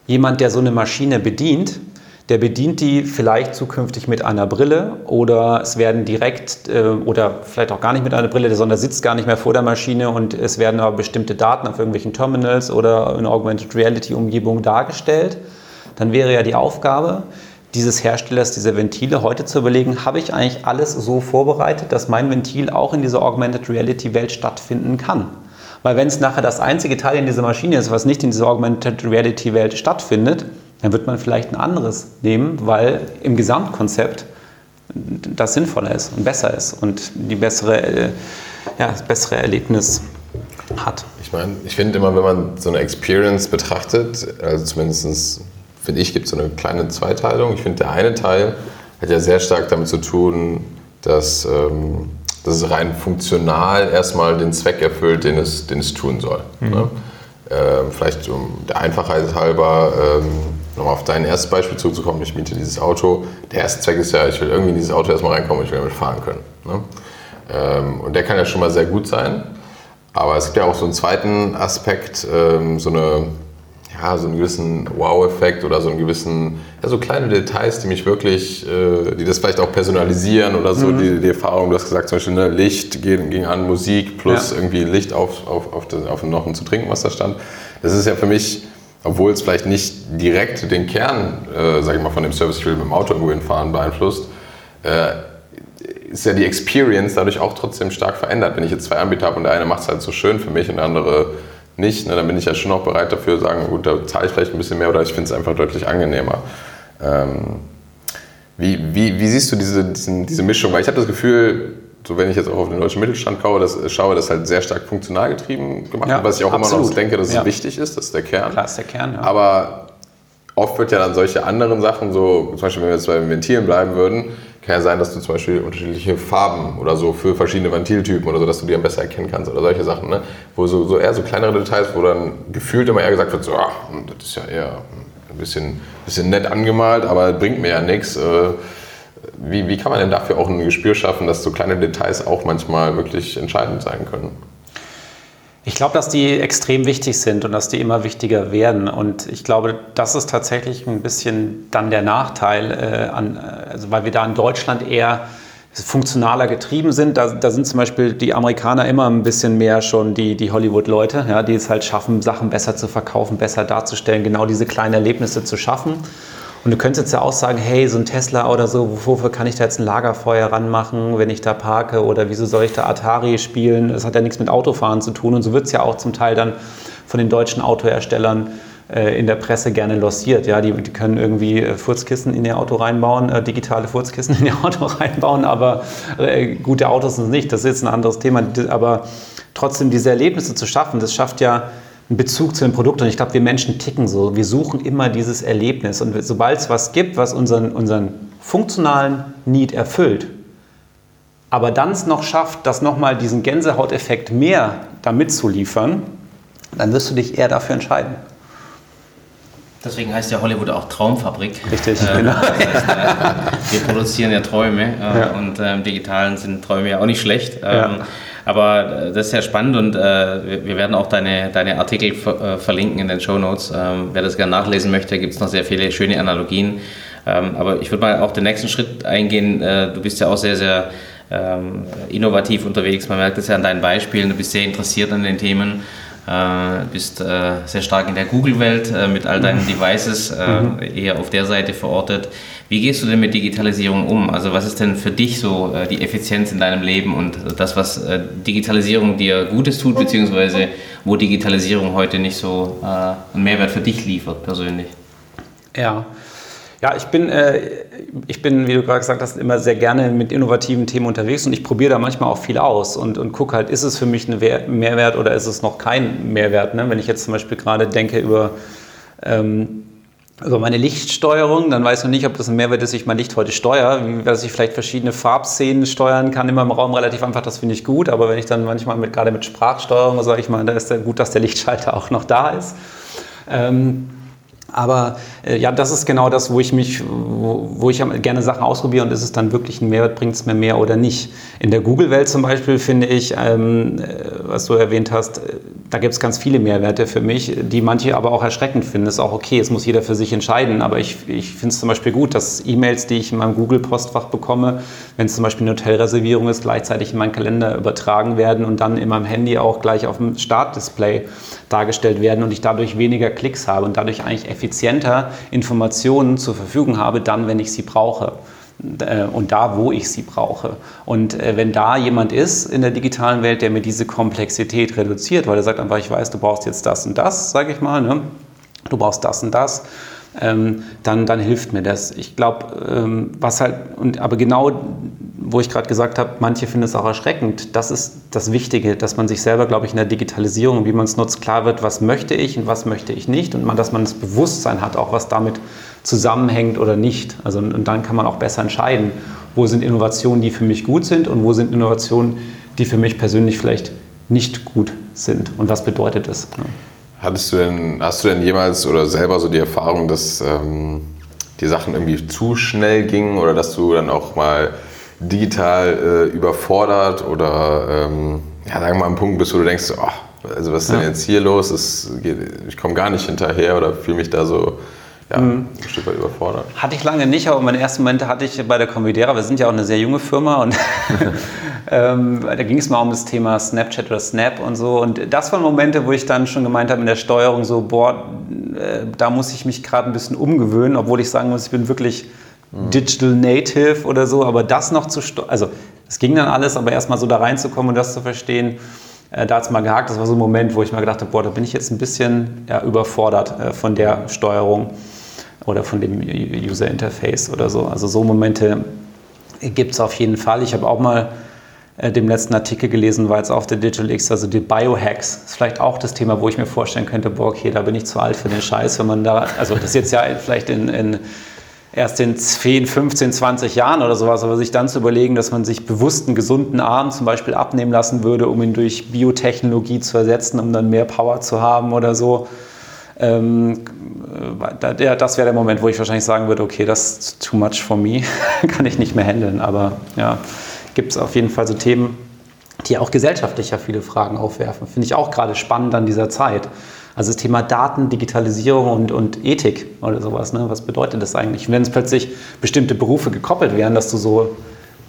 jemand, der so eine Maschine bedient, der bedient die vielleicht zukünftig mit einer Brille oder es werden direkt äh, oder vielleicht auch gar nicht mit einer Brille, sondern sitzt gar nicht mehr vor der Maschine und es werden aber bestimmte Daten auf irgendwelchen Terminals oder in Augmented Reality Umgebung dargestellt. Dann wäre ja die Aufgabe, dieses Herstellers dieser Ventile heute zu überlegen, habe ich eigentlich alles so vorbereitet, dass mein Ventil auch in dieser Augmented Reality Welt stattfinden kann. Weil wenn es nachher das einzige Teil in dieser Maschine ist, was nicht in dieser Augmented Reality Welt stattfindet, dann wird man vielleicht ein anderes nehmen, weil im Gesamtkonzept das sinnvoller ist und besser ist und die bessere, äh, ja, das bessere Erlebnis hat. Ich meine, ich finde immer, wenn man so eine Experience betrachtet, also zumindest finde ich, gibt es so eine kleine Zweiteilung. Ich finde, der eine Teil hat ja sehr stark damit zu tun, dass, ähm, dass es rein funktional erstmal den Zweck erfüllt, den es, den es tun soll. Mhm. Ne? Ähm, vielleicht um der Einfachheit halber ähm, nochmal auf dein erstes Beispiel zurückzukommen. Ich miete dieses Auto. Der erste Zweck ist ja, ich will irgendwie in dieses Auto erstmal reinkommen und ich will damit fahren können. Ne? Ähm, und der kann ja schon mal sehr gut sein. Aber es gibt ja auch so einen zweiten Aspekt, ähm, so eine ja, so einen gewissen Wow-Effekt oder so einen gewissen, ja, so kleine Details, die mich wirklich, äh, die das vielleicht auch personalisieren oder so, mhm. die, die Erfahrung, du hast gesagt, zum Beispiel ne, Licht ging, ging an, Musik plus ja. irgendwie Licht auf, auf, auf, das, auf noch ein zu trinken, was da stand. Das ist ja für mich, obwohl es vielleicht nicht direkt den Kern, äh, sag ich mal, von dem Service, ich will mit dem Auto irgendwo hinfahren, beeinflusst, äh, ist ja die Experience dadurch auch trotzdem stark verändert. Wenn ich jetzt zwei Anbieter habe und der eine macht es halt so schön für mich und der andere nicht, ne, dann bin ich ja schon auch bereit dafür zu sagen, gut, da zahle ich vielleicht ein bisschen mehr oder ich finde es einfach deutlich angenehmer. Ähm, wie, wie, wie, siehst du diese, diesen, diese Mischung? Weil ich habe das Gefühl, so wenn ich jetzt auch auf den deutschen Mittelstand schaue, das, schaue, das halt sehr stark funktional getrieben gemacht ja, was ich auch absolut. immer noch denke, dass ja. es wichtig ist, das ist der Kern. Klar, ist der Kern, ja. Aber oft wird ja dann solche anderen Sachen, so zum Beispiel wenn wir jetzt bei den Ventilen bleiben würden, kann ja sein, dass du zum Beispiel unterschiedliche Farben oder so für verschiedene Ventiltypen oder so, dass du die dann besser erkennen kannst oder solche Sachen, ne? wo so, so eher so kleinere Details, wo dann gefühlt immer eher gesagt wird, so, ach, das ist ja eher ein bisschen, bisschen nett angemalt, aber bringt mir ja nichts. Äh, wie, wie kann man denn dafür auch ein Gespür schaffen, dass so kleine Details auch manchmal wirklich entscheidend sein können? Ich glaube, dass die extrem wichtig sind und dass die immer wichtiger werden. Und ich glaube, das ist tatsächlich ein bisschen dann der Nachteil, äh, an, also weil wir da in Deutschland eher funktionaler getrieben sind. Da, da, sind zum Beispiel die Amerikaner immer ein bisschen mehr schon die, die Hollywood-Leute, ja, die es halt schaffen, Sachen besser zu verkaufen, besser darzustellen, genau diese kleinen Erlebnisse zu schaffen. Und du könntest jetzt ja auch sagen, hey, so ein Tesla oder so, wofür kann ich da jetzt ein Lagerfeuer ranmachen, wenn ich da parke? Oder wieso soll ich da Atari spielen? Das hat ja nichts mit Autofahren zu tun. Und so wird es ja auch zum Teil dann von den deutschen Autoherstellern äh, in der Presse gerne lossiert. Ja, die, die können irgendwie äh, Furzkissen in ihr Auto reinbauen, äh, digitale Furzkissen in ihr Auto reinbauen, aber äh, gute Autos sind es nicht. Das ist jetzt ein anderes Thema. Aber trotzdem diese Erlebnisse zu schaffen, das schafft ja einen Bezug zu dem Produkt. Und ich glaube, wir Menschen ticken so. Wir suchen immer dieses Erlebnis. Und sobald es was gibt, was unseren, unseren funktionalen Need erfüllt, aber dann es noch schafft, das nochmal diesen Gänsehauteffekt mehr damit zu liefern, dann wirst du dich eher dafür entscheiden. Deswegen heißt ja Hollywood auch Traumfabrik. Richtig, äh, genau. Das heißt, äh, wir produzieren ja Träume äh, ja. und im Digitalen sind Träume ja auch nicht schlecht. Ähm, ja. Aber äh, das ist sehr spannend und äh, wir werden auch deine, deine Artikel ver äh, verlinken in den Show Notes. Ähm, wer das gerne nachlesen möchte, gibt es noch sehr viele schöne Analogien. Ähm, aber ich würde mal auch den nächsten Schritt eingehen. Äh, du bist ja auch sehr, sehr ähm, innovativ unterwegs. Man merkt das ja an deinen Beispielen. Du bist sehr interessiert an den Themen. Äh, bist äh, sehr stark in der Google-Welt äh, mit all deinen mhm. Devices, äh, mhm. eher auf der Seite verortet. Wie gehst du denn mit Digitalisierung um? Also was ist denn für dich so äh, die Effizienz in deinem Leben und das, was äh, Digitalisierung dir Gutes tut, beziehungsweise wo Digitalisierung heute nicht so einen Mehrwert für dich liefert persönlich? Ja, ja, ich bin, äh, ich bin, wie du gerade gesagt hast, immer sehr gerne mit innovativen Themen unterwegs und ich probiere da manchmal auch viel aus und, und gucke halt, ist es für mich ein Mehrwert oder ist es noch kein Mehrwert? Ne? Wenn ich jetzt zum Beispiel gerade denke über, ähm, über meine Lichtsteuerung, dann weiß noch nicht, ob das ein Mehrwert ist, ich mein Licht heute steuere, dass ich vielleicht verschiedene Farbszenen steuern kann, immer im Raum relativ einfach, das finde ich gut, aber wenn ich dann manchmal mit, gerade mit Sprachsteuerung, sage ich mal, da ist ja gut, dass der Lichtschalter auch noch da ist. Ähm, aber äh, ja, das ist genau das, wo ich mich, wo, wo ich gerne Sachen ausprobiere und ist es dann wirklich ein Mehrwert, bringt es mir mehr oder nicht. In der Google-Welt zum Beispiel finde ich, ähm, äh, was du erwähnt hast, äh, da gibt es ganz viele Mehrwerte für mich, die manche aber auch erschreckend finden. Ist auch okay, es muss jeder für sich entscheiden. Aber ich, ich finde es zum Beispiel gut, dass E-Mails, die ich in meinem Google-Postfach bekomme, wenn es zum Beispiel eine Hotelreservierung ist, gleichzeitig in meinen Kalender übertragen werden und dann in meinem Handy auch gleich auf dem Startdisplay dargestellt werden und ich dadurch weniger Klicks habe und dadurch eigentlich effizienter Informationen zur Verfügung habe, dann, wenn ich sie brauche äh, und da, wo ich sie brauche. Und äh, wenn da jemand ist in der digitalen Welt, der mir diese Komplexität reduziert, weil er sagt einfach, ich weiß, du brauchst jetzt das und das, sage ich mal, ne? du brauchst das und das, ähm, dann, dann hilft mir das. Ich glaube, ähm, was halt, und, aber genau, wo ich gerade gesagt habe, manche finden es auch erschreckend, das ist das Wichtige, dass man sich selber, glaube ich, in der Digitalisierung, wie man es nutzt, klar wird, was möchte ich und was möchte ich nicht und man, dass man das Bewusstsein hat, auch was damit zusammenhängt oder nicht. Also, und dann kann man auch besser entscheiden, wo sind Innovationen, die für mich gut sind und wo sind Innovationen, die für mich persönlich vielleicht nicht gut sind und was bedeutet es. Ne? Hattest du denn, hast du denn jemals oder selber so die Erfahrung, dass ähm, die Sachen irgendwie zu schnell gingen oder dass du dann auch mal digital äh, überfordert oder ähm, ja, sagen wir mal einen Punkt bist, wo du denkst, oh, also was ist denn jetzt hier los? Es geht, ich komme gar nicht hinterher oder fühle mich da so ja, mhm. ein Stück weit überfordert. Hatte ich lange nicht, aber meine ersten Momente hatte ich bei der Convidera. Wir sind ja auch eine sehr junge Firma und ähm, da ging es mal um das Thema Snapchat oder Snap und so. Und das waren Momente, wo ich dann schon gemeint habe in der Steuerung so, boah, äh, da muss ich mich gerade ein bisschen umgewöhnen, obwohl ich sagen muss, ich bin wirklich mhm. Digital Native oder so, aber das noch zu also Es ging dann alles, aber erstmal so da reinzukommen und das zu verstehen, äh, da hat es mal gehakt. Das war so ein Moment, wo ich mal gedacht habe, boah, da bin ich jetzt ein bisschen ja, überfordert äh, von der Steuerung oder von dem User Interface oder so. Also so Momente gibt es auf jeden Fall. Ich habe auch mal äh, dem letzten Artikel gelesen, war jetzt auf der Digital X, also die Biohacks. Das ist vielleicht auch das Thema, wo ich mir vorstellen könnte, boah, okay, da bin ich zu alt für den Scheiß, wenn man da, also das ist jetzt ja vielleicht in, in erst in 10, 15, 20 Jahren oder sowas, aber sich dann zu überlegen, dass man sich bewusst einen gesunden Arm zum Beispiel abnehmen lassen würde, um ihn durch Biotechnologie zu ersetzen, um dann mehr Power zu haben oder so. Ähm, äh, das wäre der Moment, wo ich wahrscheinlich sagen würde, okay, das ist too much for me, kann ich nicht mehr handeln. Aber ja, gibt es auf jeden Fall so Themen, die auch gesellschaftlich ja viele Fragen aufwerfen. Finde ich auch gerade spannend an dieser Zeit. Also das Thema Daten, Digitalisierung und, und Ethik oder sowas. Ne? Was bedeutet das eigentlich? Wenn es plötzlich bestimmte Berufe gekoppelt wären, dass du so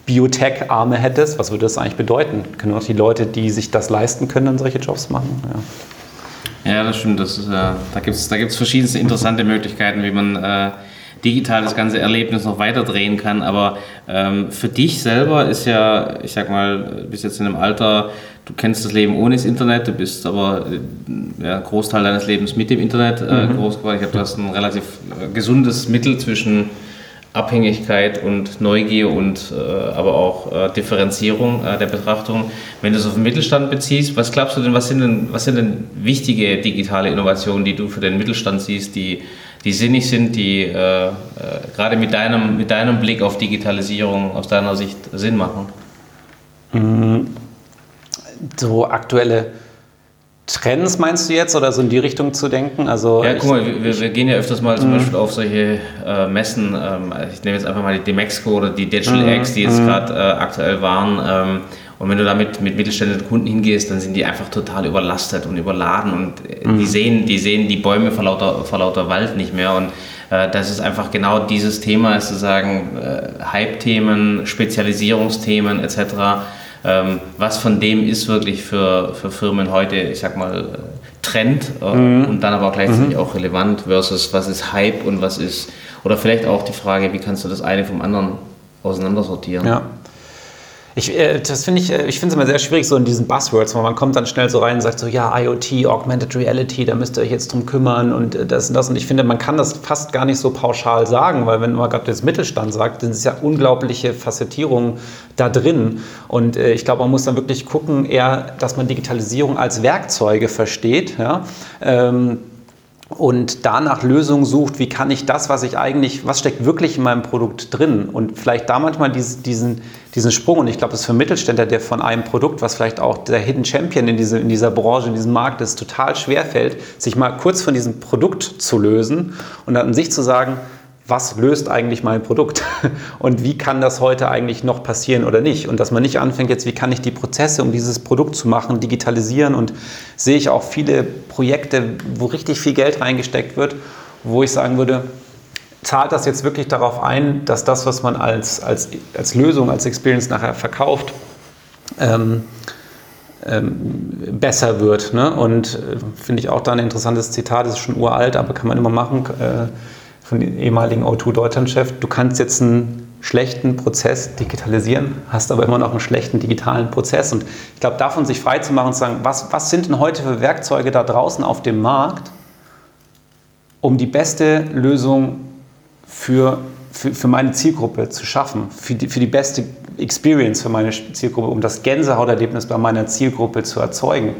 Biotech-Arme hättest, was würde das eigentlich bedeuten? Können auch die Leute, die sich das leisten können, dann solche Jobs machen? Ja, ja das stimmt. Das ist, äh, da gibt es da gibt's verschiedenste interessante Möglichkeiten, wie man äh, digital das ganze Erlebnis noch weiter drehen kann. Aber ähm, für dich selber ist ja, ich sag mal, bis jetzt in einem Alter, du kennst das Leben ohne das Internet, du bist aber äh, ja, Großteil deines Lebens mit dem Internet äh, mhm. groß geworden. Ich glaube, du hast ein relativ äh, gesundes Mittel zwischen Abhängigkeit und Neugier und äh, aber auch äh, Differenzierung äh, der Betrachtung. Wenn du es auf den Mittelstand beziehst, was glaubst du denn, was sind denn, was sind denn wichtige digitale Innovationen, die du für den Mittelstand siehst, die die sinnig sind, die äh, äh, gerade mit deinem, mit deinem Blick auf Digitalisierung aus deiner Sicht Sinn machen? Mhm. So aktuelle Trends meinst du jetzt oder so in die Richtung zu denken? Also ja, guck mal, wir, wir gehen ja öfters mal zum mhm. Beispiel auf solche äh, Messen. Ähm, ich nehme jetzt einfach mal die Demexco oder die Digital mhm. X, die jetzt gerade äh, aktuell waren. Ähm, und wenn du damit mit mittelständischen Kunden hingehst, dann sind die einfach total überlastet und überladen und äh, mhm. die, sehen, die sehen die Bäume vor lauter, vor lauter Wald nicht mehr. Und äh, das ist einfach genau dieses Thema, ist zu sagen, äh, Hype-Themen, Spezialisierungsthemen etc. Ähm, was von dem ist wirklich für, für Firmen heute, ich sag mal, Trend äh, mhm. und dann aber auch gleichzeitig mhm. auch relevant versus was ist Hype und was ist, oder vielleicht auch die Frage, wie kannst du das eine vom anderen auseinandersortieren? Ja. Ich, äh, das finde ich, äh, ich finde es immer sehr schwierig, so in diesen Buzzwords, weil man kommt dann schnell so rein und sagt so, ja, IoT, Augmented Reality, da müsst ihr euch jetzt drum kümmern und äh, das und das. Und ich finde, man kann das fast gar nicht so pauschal sagen, weil wenn man gerade das Mittelstand sagt, dann ist ja unglaubliche Facettierungen da drin. Und ich glaube, man muss dann wirklich gucken, eher, dass man Digitalisierung als Werkzeuge versteht. Ja? Ähm, und danach Lösungen sucht, wie kann ich das, was ich eigentlich, was steckt wirklich in meinem Produkt drin? Und vielleicht da manchmal diesen, diesen, diesen Sprung. Und ich glaube, das ist für Mittelständler, der von einem Produkt, was vielleicht auch der Hidden Champion in, diese, in dieser Branche, in diesem Markt ist, total schwer fällt, sich mal kurz von diesem Produkt zu lösen und dann an sich zu sagen, was löst eigentlich mein Produkt und wie kann das heute eigentlich noch passieren oder nicht. Und dass man nicht anfängt jetzt, wie kann ich die Prozesse, um dieses Produkt zu machen, digitalisieren und sehe ich auch viele Projekte, wo richtig viel Geld reingesteckt wird, wo ich sagen würde, zahlt das jetzt wirklich darauf ein, dass das, was man als, als, als Lösung, als Experience nachher verkauft, ähm, ähm, besser wird. Ne? Und äh, finde ich auch da ein interessantes Zitat, das ist schon uralt, aber kann man immer machen. Äh, von dem ehemaligen O2 Deutschland-Chef, du kannst jetzt einen schlechten Prozess digitalisieren, hast aber immer noch einen schlechten digitalen Prozess. Und ich glaube, davon sich frei zu machen und zu sagen, was, was sind denn heute für Werkzeuge da draußen auf dem Markt, um die beste Lösung für, für, für meine Zielgruppe zu schaffen, für die, für die beste Experience für meine Zielgruppe, um das Gänsehauterlebnis bei meiner Zielgruppe zu erzeugen.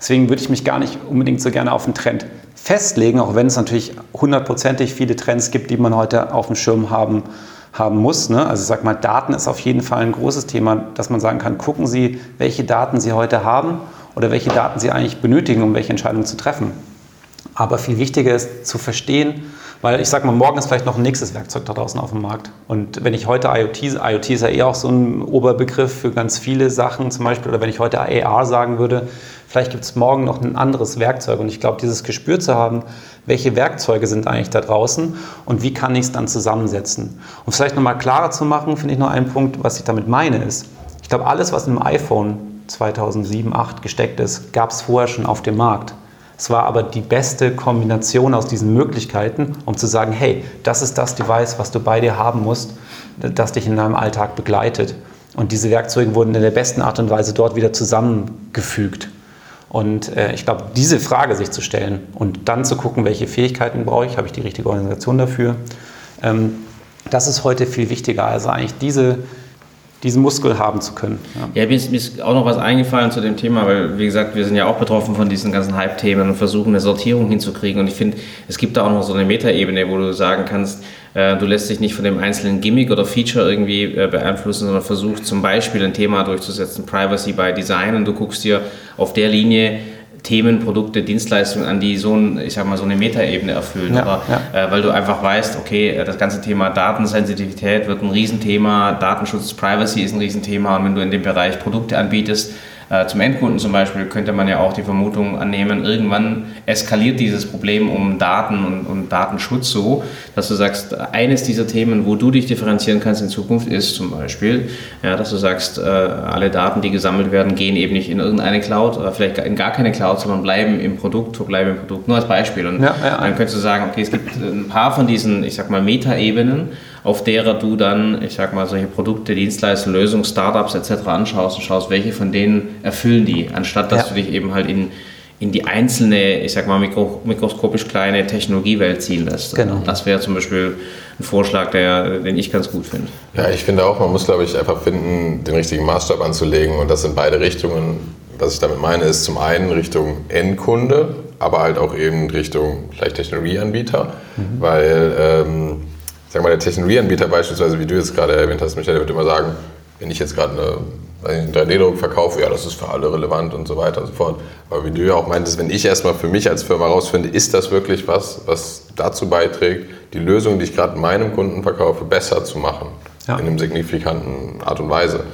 Deswegen würde ich mich gar nicht unbedingt so gerne auf einen Trend festlegen, auch wenn es natürlich hundertprozentig viele Trends gibt, die man heute auf dem Schirm haben, haben muss. Ne? Also ich sage mal, Daten ist auf jeden Fall ein großes Thema, dass man sagen kann, gucken Sie, welche Daten Sie heute haben oder welche Daten Sie eigentlich benötigen, um welche Entscheidungen zu treffen. Aber viel wichtiger ist zu verstehen, weil ich sage mal, morgen ist vielleicht noch ein nächstes Werkzeug da draußen auf dem Markt. Und wenn ich heute IoT, IoT ist ja eher auch so ein Oberbegriff für ganz viele Sachen zum Beispiel, oder wenn ich heute AR sagen würde, vielleicht gibt es morgen noch ein anderes Werkzeug. Und ich glaube, dieses Gespür zu haben, welche Werkzeuge sind eigentlich da draußen und wie kann ich es dann zusammensetzen. Um vielleicht nochmal klarer zu machen, finde ich noch einen Punkt, was ich damit meine, ist, ich glaube, alles, was im iPhone 2007, 2008 gesteckt ist, gab es vorher schon auf dem Markt. Es war aber die beste Kombination aus diesen Möglichkeiten, um zu sagen, hey, das ist das Device, was du bei dir haben musst, das dich in deinem Alltag begleitet. Und diese Werkzeuge wurden in der besten Art und Weise dort wieder zusammengefügt. Und äh, ich glaube, diese Frage sich zu stellen und dann zu gucken, welche Fähigkeiten brauche ich, habe ich die richtige Organisation dafür, ähm, das ist heute viel wichtiger. Also eigentlich diese, diesen Muskel haben zu können. Ja, ja mir, ist, mir, ist, auch noch was eingefallen zu dem Thema, weil, wie gesagt, wir sind ja auch betroffen von diesen ganzen Hype-Themen und versuchen eine Sortierung hinzukriegen. Und ich finde, es gibt da auch noch so eine Metaebene, wo du sagen kannst, äh, du lässt dich nicht von dem einzelnen Gimmick oder Feature irgendwie äh, beeinflussen, sondern versuchst zum Beispiel ein Thema durchzusetzen, Privacy by Design, und du guckst dir auf der Linie Themen, Produkte, Dienstleistungen an, die so, ein, ich sag mal, so eine Metaebene erfüllen. Ja, Aber ja. Äh, weil du einfach weißt, okay, äh, das ganze Thema Datensensitivität wird ein Riesenthema, Datenschutz, Privacy ist ein Riesenthema und wenn du in dem Bereich Produkte anbietest, äh, zum Endkunden zum Beispiel könnte man ja auch die Vermutung annehmen, irgendwann eskaliert dieses Problem um Daten und, und Datenschutz so, dass du sagst, eines dieser Themen, wo du dich differenzieren kannst in Zukunft, ist zum Beispiel, ja, dass du sagst, äh, alle Daten, die gesammelt werden, gehen eben nicht in irgendeine Cloud oder vielleicht in gar keine Cloud, sondern bleiben im Produkt, verbleiben im Produkt. Nur als Beispiel. Und ja, ja. dann könntest du sagen, okay, es gibt ein paar von diesen, ich sag mal, Metaebenen, auf derer du dann, ich sag mal, solche Produkte, Dienstleistungen, Lösungen, Startups etc. anschaust und schaust, welche von denen erfüllen die, anstatt dass ja. du dich eben halt in, in die einzelne, ich sag mal, mikro, mikroskopisch kleine Technologiewelt ziehen lässt. Genau. Das wäre zum Beispiel ein Vorschlag, der, den ich ganz gut finde. Ja, ich finde auch, man muss, glaube ich, einfach finden, den richtigen Maßstab anzulegen und das in beide Richtungen. Was ich damit meine, ist zum einen Richtung Endkunde, aber halt auch eben Richtung vielleicht Technologieanbieter, mhm. weil ähm, sag mal, der Technologieanbieter beispielsweise, wie du jetzt gerade erwähnt hast, Michael, der wird immer sagen, wenn ich jetzt gerade einen 3D-Druck verkaufe, ja, das ist für alle relevant und so weiter und so fort. Aber wie du ja auch meintest, wenn ich erstmal für mich als Firma rausfinde, ist das wirklich was, was dazu beiträgt, die Lösung, die ich gerade meinem Kunden verkaufe, besser zu machen, ja. in einem signifikanten Art und Weise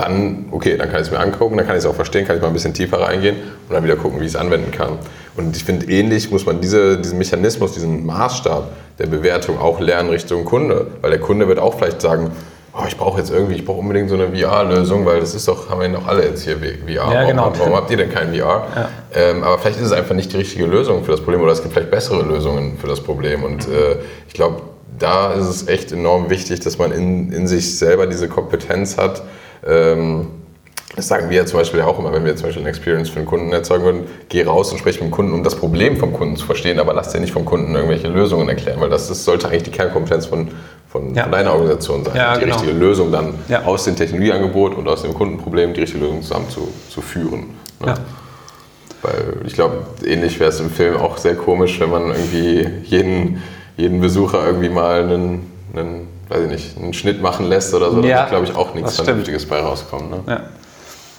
dann, okay, dann kann ich es mir angucken, dann kann ich es auch verstehen, kann ich mal ein bisschen tiefer reingehen und dann wieder gucken, wie ich es anwenden kann. Und ich finde, ähnlich muss man diese, diesen Mechanismus, diesen Maßstab der Bewertung auch lernen Richtung Kunde. Weil der Kunde wird auch vielleicht sagen, oh, ich brauche jetzt irgendwie, ich brauche unbedingt so eine VR-Lösung, weil das ist doch, haben wir doch alle jetzt hier VR. Ja, genau. warum, warum habt ihr denn kein VR? Ja. Ähm, aber vielleicht ist es einfach nicht die richtige Lösung für das Problem oder es gibt vielleicht bessere Lösungen für das Problem. Und äh, ich glaube, da ist es echt enorm wichtig, dass man in, in sich selber diese Kompetenz hat, ähm, das sagen wir ja zum Beispiel ja auch immer, wenn wir zum Beispiel eine Experience für einen Kunden erzeugen würden, geh raus und sprich mit dem Kunden, um das Problem vom Kunden zu verstehen, aber lass dir nicht vom Kunden irgendwelche Lösungen erklären, weil das, das sollte eigentlich die Kernkompetenz von, von, ja. von deiner Organisation sein, ja, die genau. richtige Lösung dann ja. aus dem Technologieangebot und aus dem Kundenproblem die richtige Lösung zusammen zu, zu führen. Ne? Weil ich glaube, ähnlich wäre es im Film auch sehr komisch, wenn man irgendwie jeden, jeden Besucher irgendwie mal einen, einen weiß ich nicht, einen Schnitt machen lässt oder so, ja, da glaube ich auch nichts Vernünftiges bei rauskommen. Ne? Ja.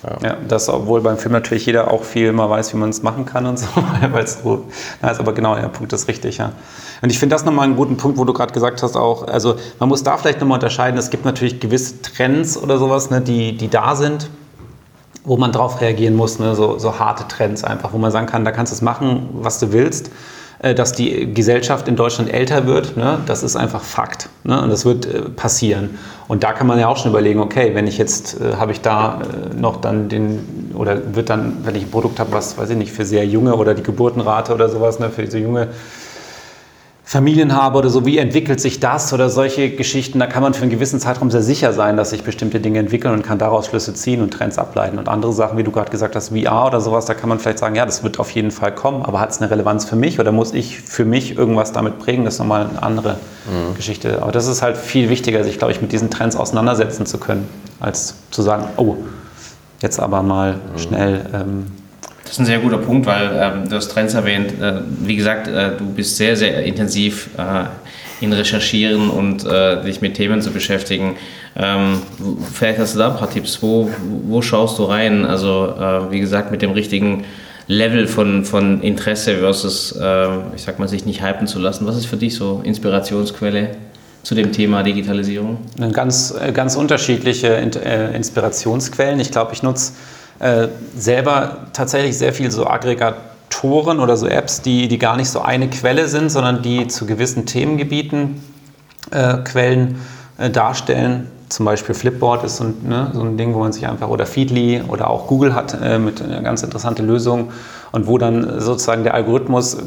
Ja. ja. das, obwohl beim Film natürlich jeder auch viel mal weiß, wie man es machen kann und so, weil es so, na, ist aber genau, der Punkt ist richtig, ja. Und ich finde das nochmal einen guten Punkt, wo du gerade gesagt hast auch, also man muss da vielleicht nochmal unterscheiden, es gibt natürlich gewisse Trends oder sowas, ne, die, die da sind, wo man drauf reagieren muss, ne, so, so harte Trends einfach, wo man sagen kann, da kannst du es machen, was du willst. Äh, dass die Gesellschaft in Deutschland älter wird, ne, das ist einfach Fakt. Ne, und das wird äh, passieren. Und da kann man ja auch schon überlegen, okay, wenn ich jetzt, äh, habe ich da äh, noch dann den, oder wird dann, wenn ich ein Produkt habe, was, weiß ich nicht, für sehr junge oder die Geburtenrate oder sowas, ne, für diese junge Familien habe oder so, wie entwickelt sich das oder solche Geschichten, da kann man für einen gewissen Zeitraum sehr sicher sein, dass sich bestimmte Dinge entwickeln und kann daraus Schlüsse ziehen und Trends ableiten. Und andere Sachen, wie du gerade gesagt hast, VR oder sowas, da kann man vielleicht sagen, ja, das wird auf jeden Fall kommen, aber hat es eine Relevanz für mich oder muss ich für mich irgendwas damit prägen? Das ist nochmal eine andere mhm. Geschichte. Aber das ist halt viel wichtiger, sich, glaube ich, mit diesen Trends auseinandersetzen zu können, als zu sagen, oh, jetzt aber mal mhm. schnell ähm, das ist ein sehr guter Punkt, weil ähm, du hast Trends erwähnt. Äh, wie gesagt, äh, du bist sehr, sehr intensiv äh, in Recherchieren und äh, dich mit Themen zu beschäftigen. Ähm, vielleicht hast du da ein paar Tipps. Wo, wo schaust du rein? Also, äh, wie gesagt, mit dem richtigen Level von, von Interesse versus, äh, ich sag mal, sich nicht hypen zu lassen. Was ist für dich so Inspirationsquelle? zu dem Thema Digitalisierung? Ganz, ganz unterschiedliche Inspirationsquellen. Ich glaube, ich nutze äh, selber tatsächlich sehr viel so Aggregatoren oder so Apps, die, die gar nicht so eine Quelle sind, sondern die zu gewissen Themengebieten äh, Quellen äh, darstellen. Zum Beispiel Flipboard ist so ein, ne, so ein, Ding, wo man sich einfach, oder Feedly oder auch Google hat äh, mit einer ganz interessante Lösung. und wo dann sozusagen der Algorithmus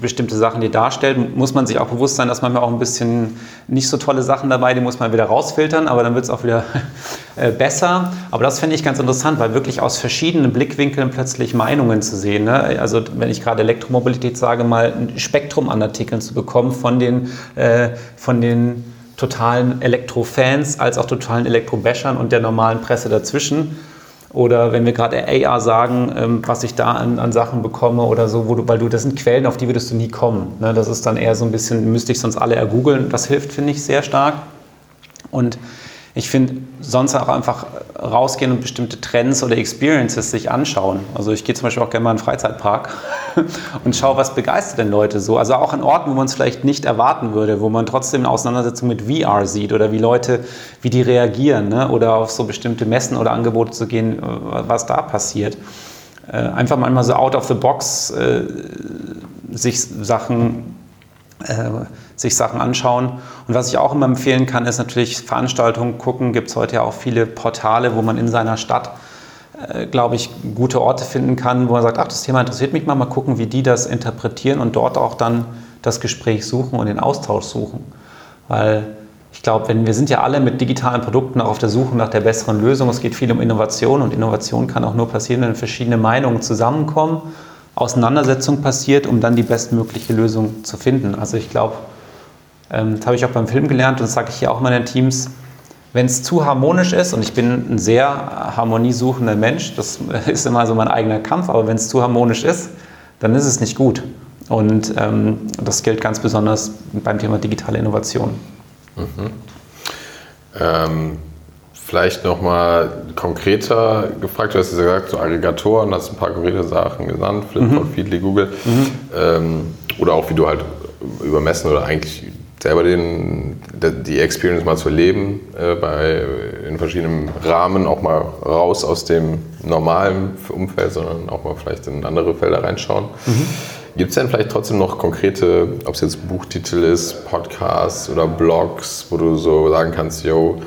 bestimmte Sachen dir darstellt, muss man sich auch bewusst sein, dass man auch ein bisschen nicht so tolle Sachen dabei, die muss man wieder rausfiltern, aber dann wird es auch wieder äh, besser. Aber das finde ich ganz interessant, weil wirklich aus verschiedenen Blickwinkeln plötzlich Meinungen zu sehen. Ne? Also wenn ich gerade Elektromobilität sage, mal ein Spektrum an Artikeln zu bekommen von den, äh, von den totalen Elektrofans als auch totalen Elektrobäschern und der normalen Presse dazwischen. Oder wenn wir gerade AR sagen, ähm, was ich da an, an, Sachen bekomme oder so, wo du, weil du, das sind Quellen, auf die würdest du nie kommen. Ne? Das ist dann eher so ein bisschen, müsste ich sonst alle ergoogeln. Das hilft, finde ich, sehr stark. Und ich finde, sonst auch einfach rausgehen und bestimmte Trends oder Experiences sich anschauen. Also ich gehe zum Beispiel auch gerne mal in einen Freizeitpark und schaue, was begeistert denn Leute so. Also auch an Orten, wo man es vielleicht nicht erwarten würde, wo man trotzdem eine Auseinandersetzung mit VR sieht oder wie Leute, wie die reagieren ne? oder auf so bestimmte Messen oder Angebote zu gehen, was da passiert. Äh, einfach manchmal so out of the box äh, sich Sachen äh, sich Sachen anschauen. Und was ich auch immer empfehlen kann, ist natürlich Veranstaltungen gucken. Gibt es heute ja auch viele Portale, wo man in seiner Stadt, äh, glaube ich, gute Orte finden kann, wo man sagt, ach, das Thema interessiert mich mal, mal gucken, wie die das interpretieren und dort auch dann das Gespräch suchen und den Austausch suchen. Weil ich glaube, wenn wir sind ja alle mit digitalen Produkten auch auf der Suche nach der besseren Lösung. Es geht viel um Innovation und Innovation kann auch nur passieren, wenn verschiedene Meinungen zusammenkommen Auseinandersetzung passiert, um dann die bestmögliche Lösung zu finden. Also ich glaube, das habe ich auch beim Film gelernt und das sage ich hier auch meinen Teams, wenn es zu harmonisch ist, und ich bin ein sehr harmoniesuchender Mensch, das ist immer so mein eigener Kampf, aber wenn es zu harmonisch ist, dann ist es nicht gut. Und ähm, das gilt ganz besonders beim Thema digitale Innovation. Mhm. Ähm, Vielleicht nochmal konkreter gefragt, du hast ja gesagt, so Aggregatoren, hast ein paar konkrete Sachen genannt, Flipboard, mhm. Feedly, Google. Mhm. Ähm, oder auch wie du halt übermessen oder eigentlich selber den, die Experience mal zu erleben, äh, bei, in verschiedenen Rahmen, auch mal raus aus dem normalen Umfeld, sondern auch mal vielleicht in andere Felder reinschauen. Mhm. Gibt es denn vielleicht trotzdem noch konkrete, ob es jetzt Buchtitel ist, Podcasts oder Blogs, wo du so sagen kannst, yo,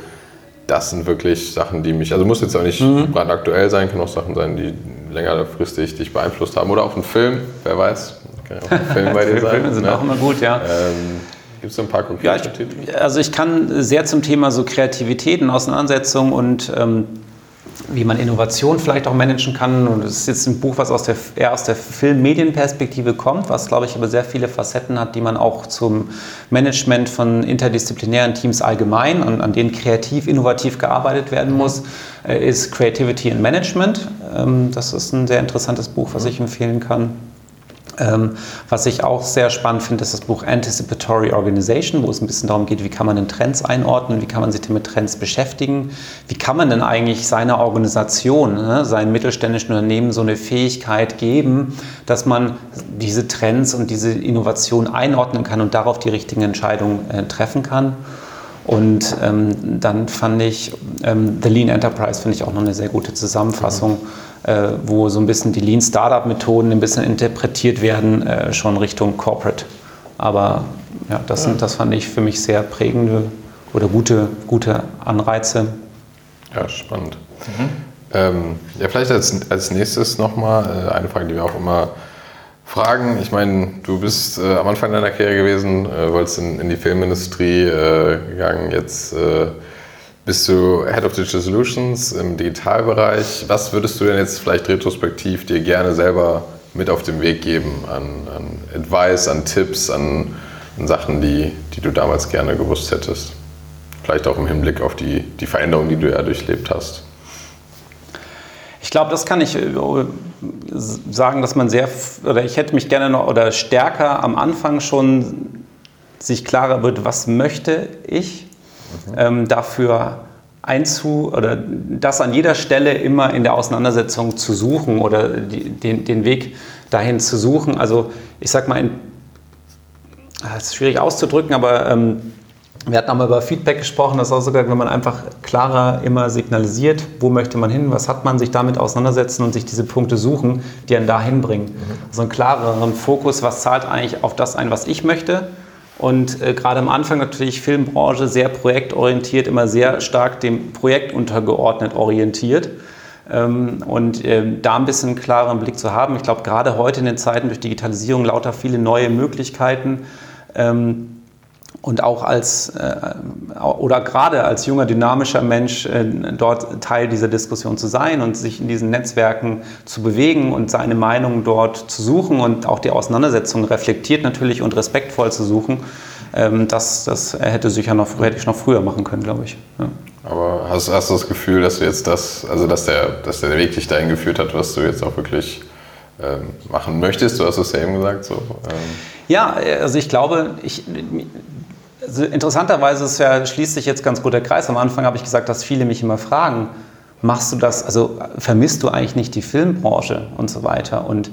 das sind wirklich Sachen, die mich, also muss jetzt auch nicht mhm. aktuell sein, kann auch Sachen sein, die längerfristig dich beeinflusst haben. Oder auch ein Film, wer weiß. Kann auch ein Film bei dir sein. Filme sind ne? auch immer gut, ja. Ähm, Gibt es ein paar konkrete ja, ich, Also ich kann sehr zum Thema so Kreativität und Auseinandersetzung und ähm, wie man Innovation vielleicht auch managen kann. Und es ist jetzt ein Buch, was aus der, eher aus der Film-Medien-Perspektive kommt, was, glaube ich, aber sehr viele Facetten hat, die man auch zum Management von interdisziplinären Teams allgemein und an denen kreativ, innovativ gearbeitet werden muss, äh, ist Creativity and Management. Ähm, das ist ein sehr interessantes Buch, was ich empfehlen kann. Ähm, was ich auch sehr spannend finde, ist das Buch Anticipatory Organization, wo es ein bisschen darum geht, wie kann man denn Trends einordnen, wie kann man sich denn mit Trends beschäftigen, wie kann man denn eigentlich seiner Organisation, ne, seinen mittelständischen Unternehmen so eine Fähigkeit geben, dass man diese Trends und diese Innovation einordnen kann und darauf die richtigen Entscheidungen äh, treffen kann. Und ähm, dann fand ich ähm, The Lean Enterprise, finde ich auch noch eine sehr gute Zusammenfassung. Mhm wo so ein bisschen die Lean Startup Methoden ein bisschen interpretiert werden, äh, schon Richtung Corporate. Aber ja, das, sind, das fand ich für mich sehr prägende oder gute, gute Anreize. Ja, spannend. Mhm. Ähm, ja, vielleicht als, als nächstes nochmal äh, eine Frage, die wir auch immer fragen. Ich meine, du bist äh, am Anfang deiner Karriere gewesen, äh, wolltest in, in die Filmindustrie äh, gegangen, jetzt äh, bist du Head of Digital Solutions im Digitalbereich. Was würdest du denn jetzt vielleicht retrospektiv dir gerne selber mit auf den Weg geben an, an Advice, an Tipps, an, an, Sachen, die, die du damals gerne gewusst hättest? Vielleicht auch im Hinblick auf die, die Veränderung, die du ja durchlebt hast. Ich glaube, das kann ich äh, sagen, dass man sehr, oder ich hätte mich gerne noch oder stärker am Anfang schon sich klarer wird, was möchte ich ähm, dafür einzu oder das an jeder Stelle immer in der Auseinandersetzung zu suchen oder die, den, den Weg dahin zu suchen. Also ich sag mal, in, das ah, ist schwierig auszudrücken, aber ähm, wir hatten auch mal über Feedback gesprochen, das ist auch sogar, wenn man einfach klarer immer signalisiert, wo möchte man hin, was hat man, sich damit auseinandersetzen und sich diese Punkte suchen, die einen dahin bringen. Mhm. So einen klareren Fokus, was zahlt eigentlich auf das ein, was ich möchte und äh, gerade am Anfang natürlich Filmbranche sehr projektorientiert, immer sehr stark dem Projekt untergeordnet orientiert. Ähm, und äh, da ein bisschen klareren Blick zu haben. Ich glaube, gerade heute in den Zeiten durch Digitalisierung lauter viele neue Möglichkeiten. Ähm, und auch als äh, oder gerade als junger, dynamischer Mensch äh, dort Teil dieser Diskussion zu sein und sich in diesen Netzwerken zu bewegen und seine Meinung dort zu suchen und auch die Auseinandersetzung reflektiert natürlich und respektvoll zu suchen, ähm, das, das hätte, sicher noch, hätte ich noch früher machen können, glaube ich. Ja. Aber hast, hast du das Gefühl, dass du jetzt das, also dass der, dass der Weg dich dahin geführt hat, was du jetzt auch wirklich ähm, machen möchtest? Du hast es ja eben gesagt. So, ähm. Ja, also ich glaube, ich, also interessanterweise ist ja, schließt sich jetzt ganz gut der Kreis. Am Anfang habe ich gesagt, dass viele mich immer fragen, machst du das, also vermisst du eigentlich nicht die Filmbranche und so weiter? Und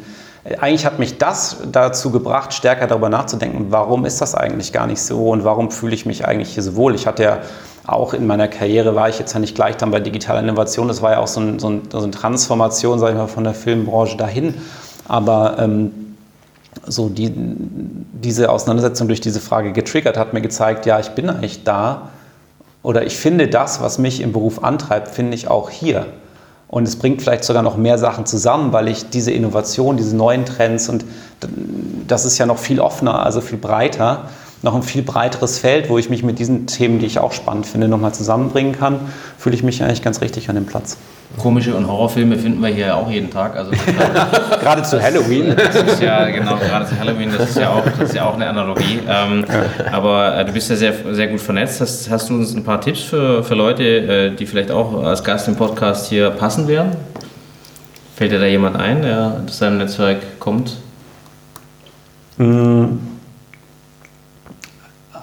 eigentlich hat mich das dazu gebracht, stärker darüber nachzudenken, warum ist das eigentlich gar nicht so und warum fühle ich mich eigentlich hier so wohl? Ich hatte ja auch in meiner Karriere, war ich jetzt ja nicht gleich dann bei digitaler Innovation, das war ja auch so, ein, so, ein, so eine Transformation, sage ich mal, von der Filmbranche dahin. Aber ähm, so die, diese Auseinandersetzung durch diese Frage getriggert hat mir gezeigt, ja, ich bin eigentlich da oder ich finde das, was mich im Beruf antreibt, finde ich auch hier. Und es bringt vielleicht sogar noch mehr Sachen zusammen, weil ich diese Innovation, diese neuen Trends und das ist ja noch viel offener, also viel breiter, noch ein viel breiteres Feld, wo ich mich mit diesen Themen, die ich auch spannend finde, nochmal zusammenbringen kann, fühle ich mich eigentlich ganz richtig an dem Platz. Komische und Horrorfilme finden wir hier auch jeden Tag. Also gerade zu Halloween. Das ist ja genau gerade zu Halloween. Das ist ja auch, das ist ja auch eine Analogie. Ähm, aber äh, du bist ja sehr, sehr gut vernetzt. Hast, hast du uns ein paar Tipps für, für Leute, äh, die vielleicht auch als Gast im Podcast hier passen wären? Fällt dir da jemand ein, der aus deinem Netzwerk kommt? Mm.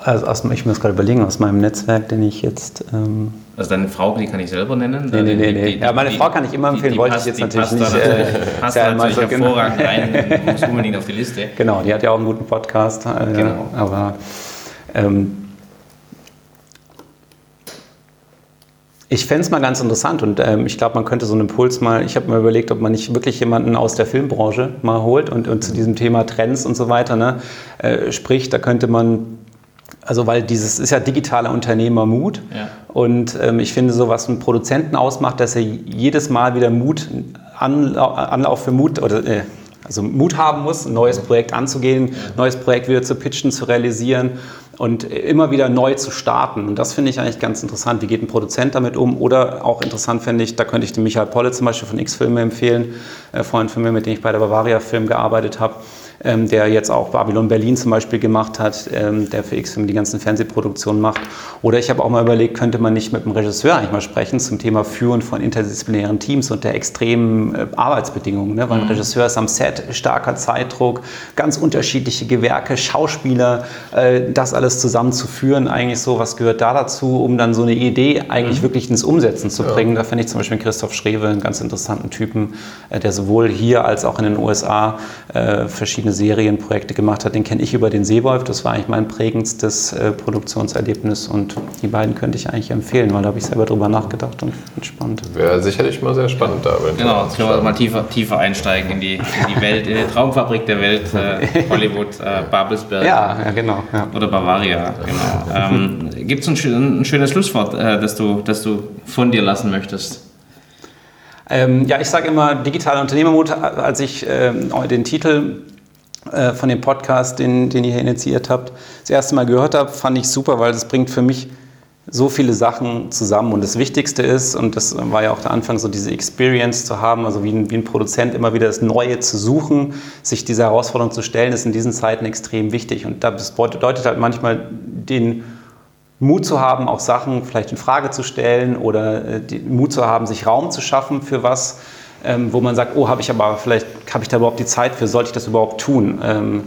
Also aus, ich muss gerade überlegen, aus meinem Netzwerk, den ich jetzt. Ähm also deine Frau, die kann ich selber nennen? Nee, nee, nee. nee. ja, meine die, Frau kann ich immer empfehlen, die, wollte passt, ich jetzt natürlich nicht. Da, äh, passt da natürlich hervorragend rein, muss unbedingt auf die Liste. Genau, die hat ja auch einen guten Podcast. Äh, genau. Aber ähm, ich fände es mal ganz interessant und ähm, ich glaube, man könnte so einen Impuls mal, ich habe mir überlegt, ob man nicht wirklich jemanden aus der Filmbranche mal holt und, und zu diesem Thema Trends und so weiter ne, äh, spricht. Da könnte man also weil dieses ist ja digitaler Unternehmermut. Ja. Und ähm, ich finde, so was einen Produzenten ausmacht, dass er jedes Mal wieder Mut, Anlauf, Anlauf für Mut oder äh, also Mut haben muss, ein neues Projekt anzugehen, ein neues Projekt wieder zu pitchen, zu realisieren und immer wieder neu zu starten. Und das finde ich eigentlich ganz interessant. Wie geht ein Produzent damit um? Oder auch interessant finde ich, da könnte ich den Michael Polle zum Beispiel von X-Filme empfehlen, äh, Freund von mir, mit dem ich bei der Bavaria Film gearbeitet habe ähm, der jetzt auch Babylon Berlin zum Beispiel gemacht hat, ähm, der für X-Film die ganzen Fernsehproduktionen macht. Oder ich habe auch mal überlegt, könnte man nicht mit dem Regisseur eigentlich mal sprechen zum Thema Führen von interdisziplinären Teams und der extremen äh, Arbeitsbedingungen. Ne? Weil ein mhm. Regisseur ist am Set, starker Zeitdruck, ganz unterschiedliche Gewerke, Schauspieler, äh, das alles zusammenzuführen, eigentlich so, was gehört da dazu, um dann so eine Idee eigentlich mhm. wirklich ins Umsetzen zu bringen. Ja. Da finde ich zum Beispiel Christoph Schrewe einen ganz interessanten Typen, äh, der sowohl hier als auch in den USA äh, verschiedene verschiedene Serienprojekte gemacht hat. Den kenne ich über den Seewolf. Das war eigentlich mein prägendstes äh, Produktionserlebnis und die beiden könnte ich eigentlich empfehlen, weil da habe ich selber drüber nachgedacht und spannend. Wäre sicherlich mal sehr spannend da. Genau, jetzt können wir mal tiefer, tiefer einsteigen in die, in die Welt, in die Traumfabrik der Welt, äh, Hollywood, äh, Babelsberg. Ja, ja genau. Ja. Oder Bavaria, genau. Ähm, Gibt es ein, ein, schönes Schlusswort, äh, das, du, das du von dir lassen möchtest? Ähm, ja, ich sage immer digitaler Unternehmermut, als ich äh, den Titel äh, von dem Podcast, den, den ihr hier initiiert habt, das erste Mal gehört habe, fand ich super, weil das bringt für mich so viele Sachen zusammen. Und das Wichtigste ist, und das war ja auch der Anfang, so diese Experience zu haben, also wie ein, wie ein Produzent immer wieder das Neue zu suchen, sich dieser Herausforderung zu stellen, ist in diesen Zeiten extrem wichtig. Und das bedeutet halt manchmal den Mut zu haben, auch Sachen vielleicht in Frage zu stellen oder äh, den Mut zu haben, sich Raum zu schaffen für was, ähm, wo man sagt, oh, habe ich aber vielleicht, habe ich da überhaupt die Zeit für, sollte ich das überhaupt tun? Ähm,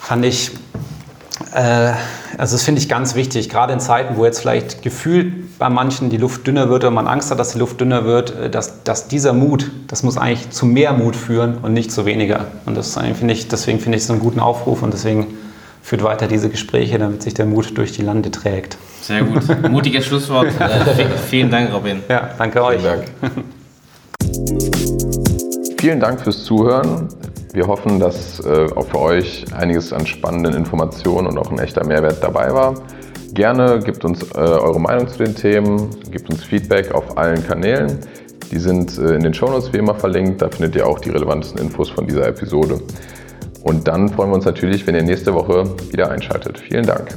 fand ich, äh, also das finde ich ganz wichtig, gerade in Zeiten, wo jetzt vielleicht gefühlt bei manchen die Luft dünner wird oder man Angst hat, dass die Luft dünner wird, äh, dass, dass dieser Mut, das muss eigentlich zu mehr Mut führen und nicht zu weniger. Und das finde ich, deswegen finde ich es einen guten Aufruf und deswegen führt weiter diese Gespräche, damit sich der Mut durch die Lande trägt. Sehr gut. Mutiges Schlusswort. Äh, vielen Dank, Robin. Ja, danke euch. Vielen Dank. Vielen Dank fürs Zuhören. Wir hoffen, dass äh, auch für euch einiges an spannenden Informationen und auch ein echter Mehrwert dabei war. Gerne gebt uns äh, eure Meinung zu den Themen, gebt uns Feedback auf allen Kanälen. Die sind äh, in den Shownotes wie immer verlinkt. Da findet ihr auch die relevantesten Infos von dieser Episode. Und dann freuen wir uns natürlich, wenn ihr nächste Woche wieder einschaltet. Vielen Dank.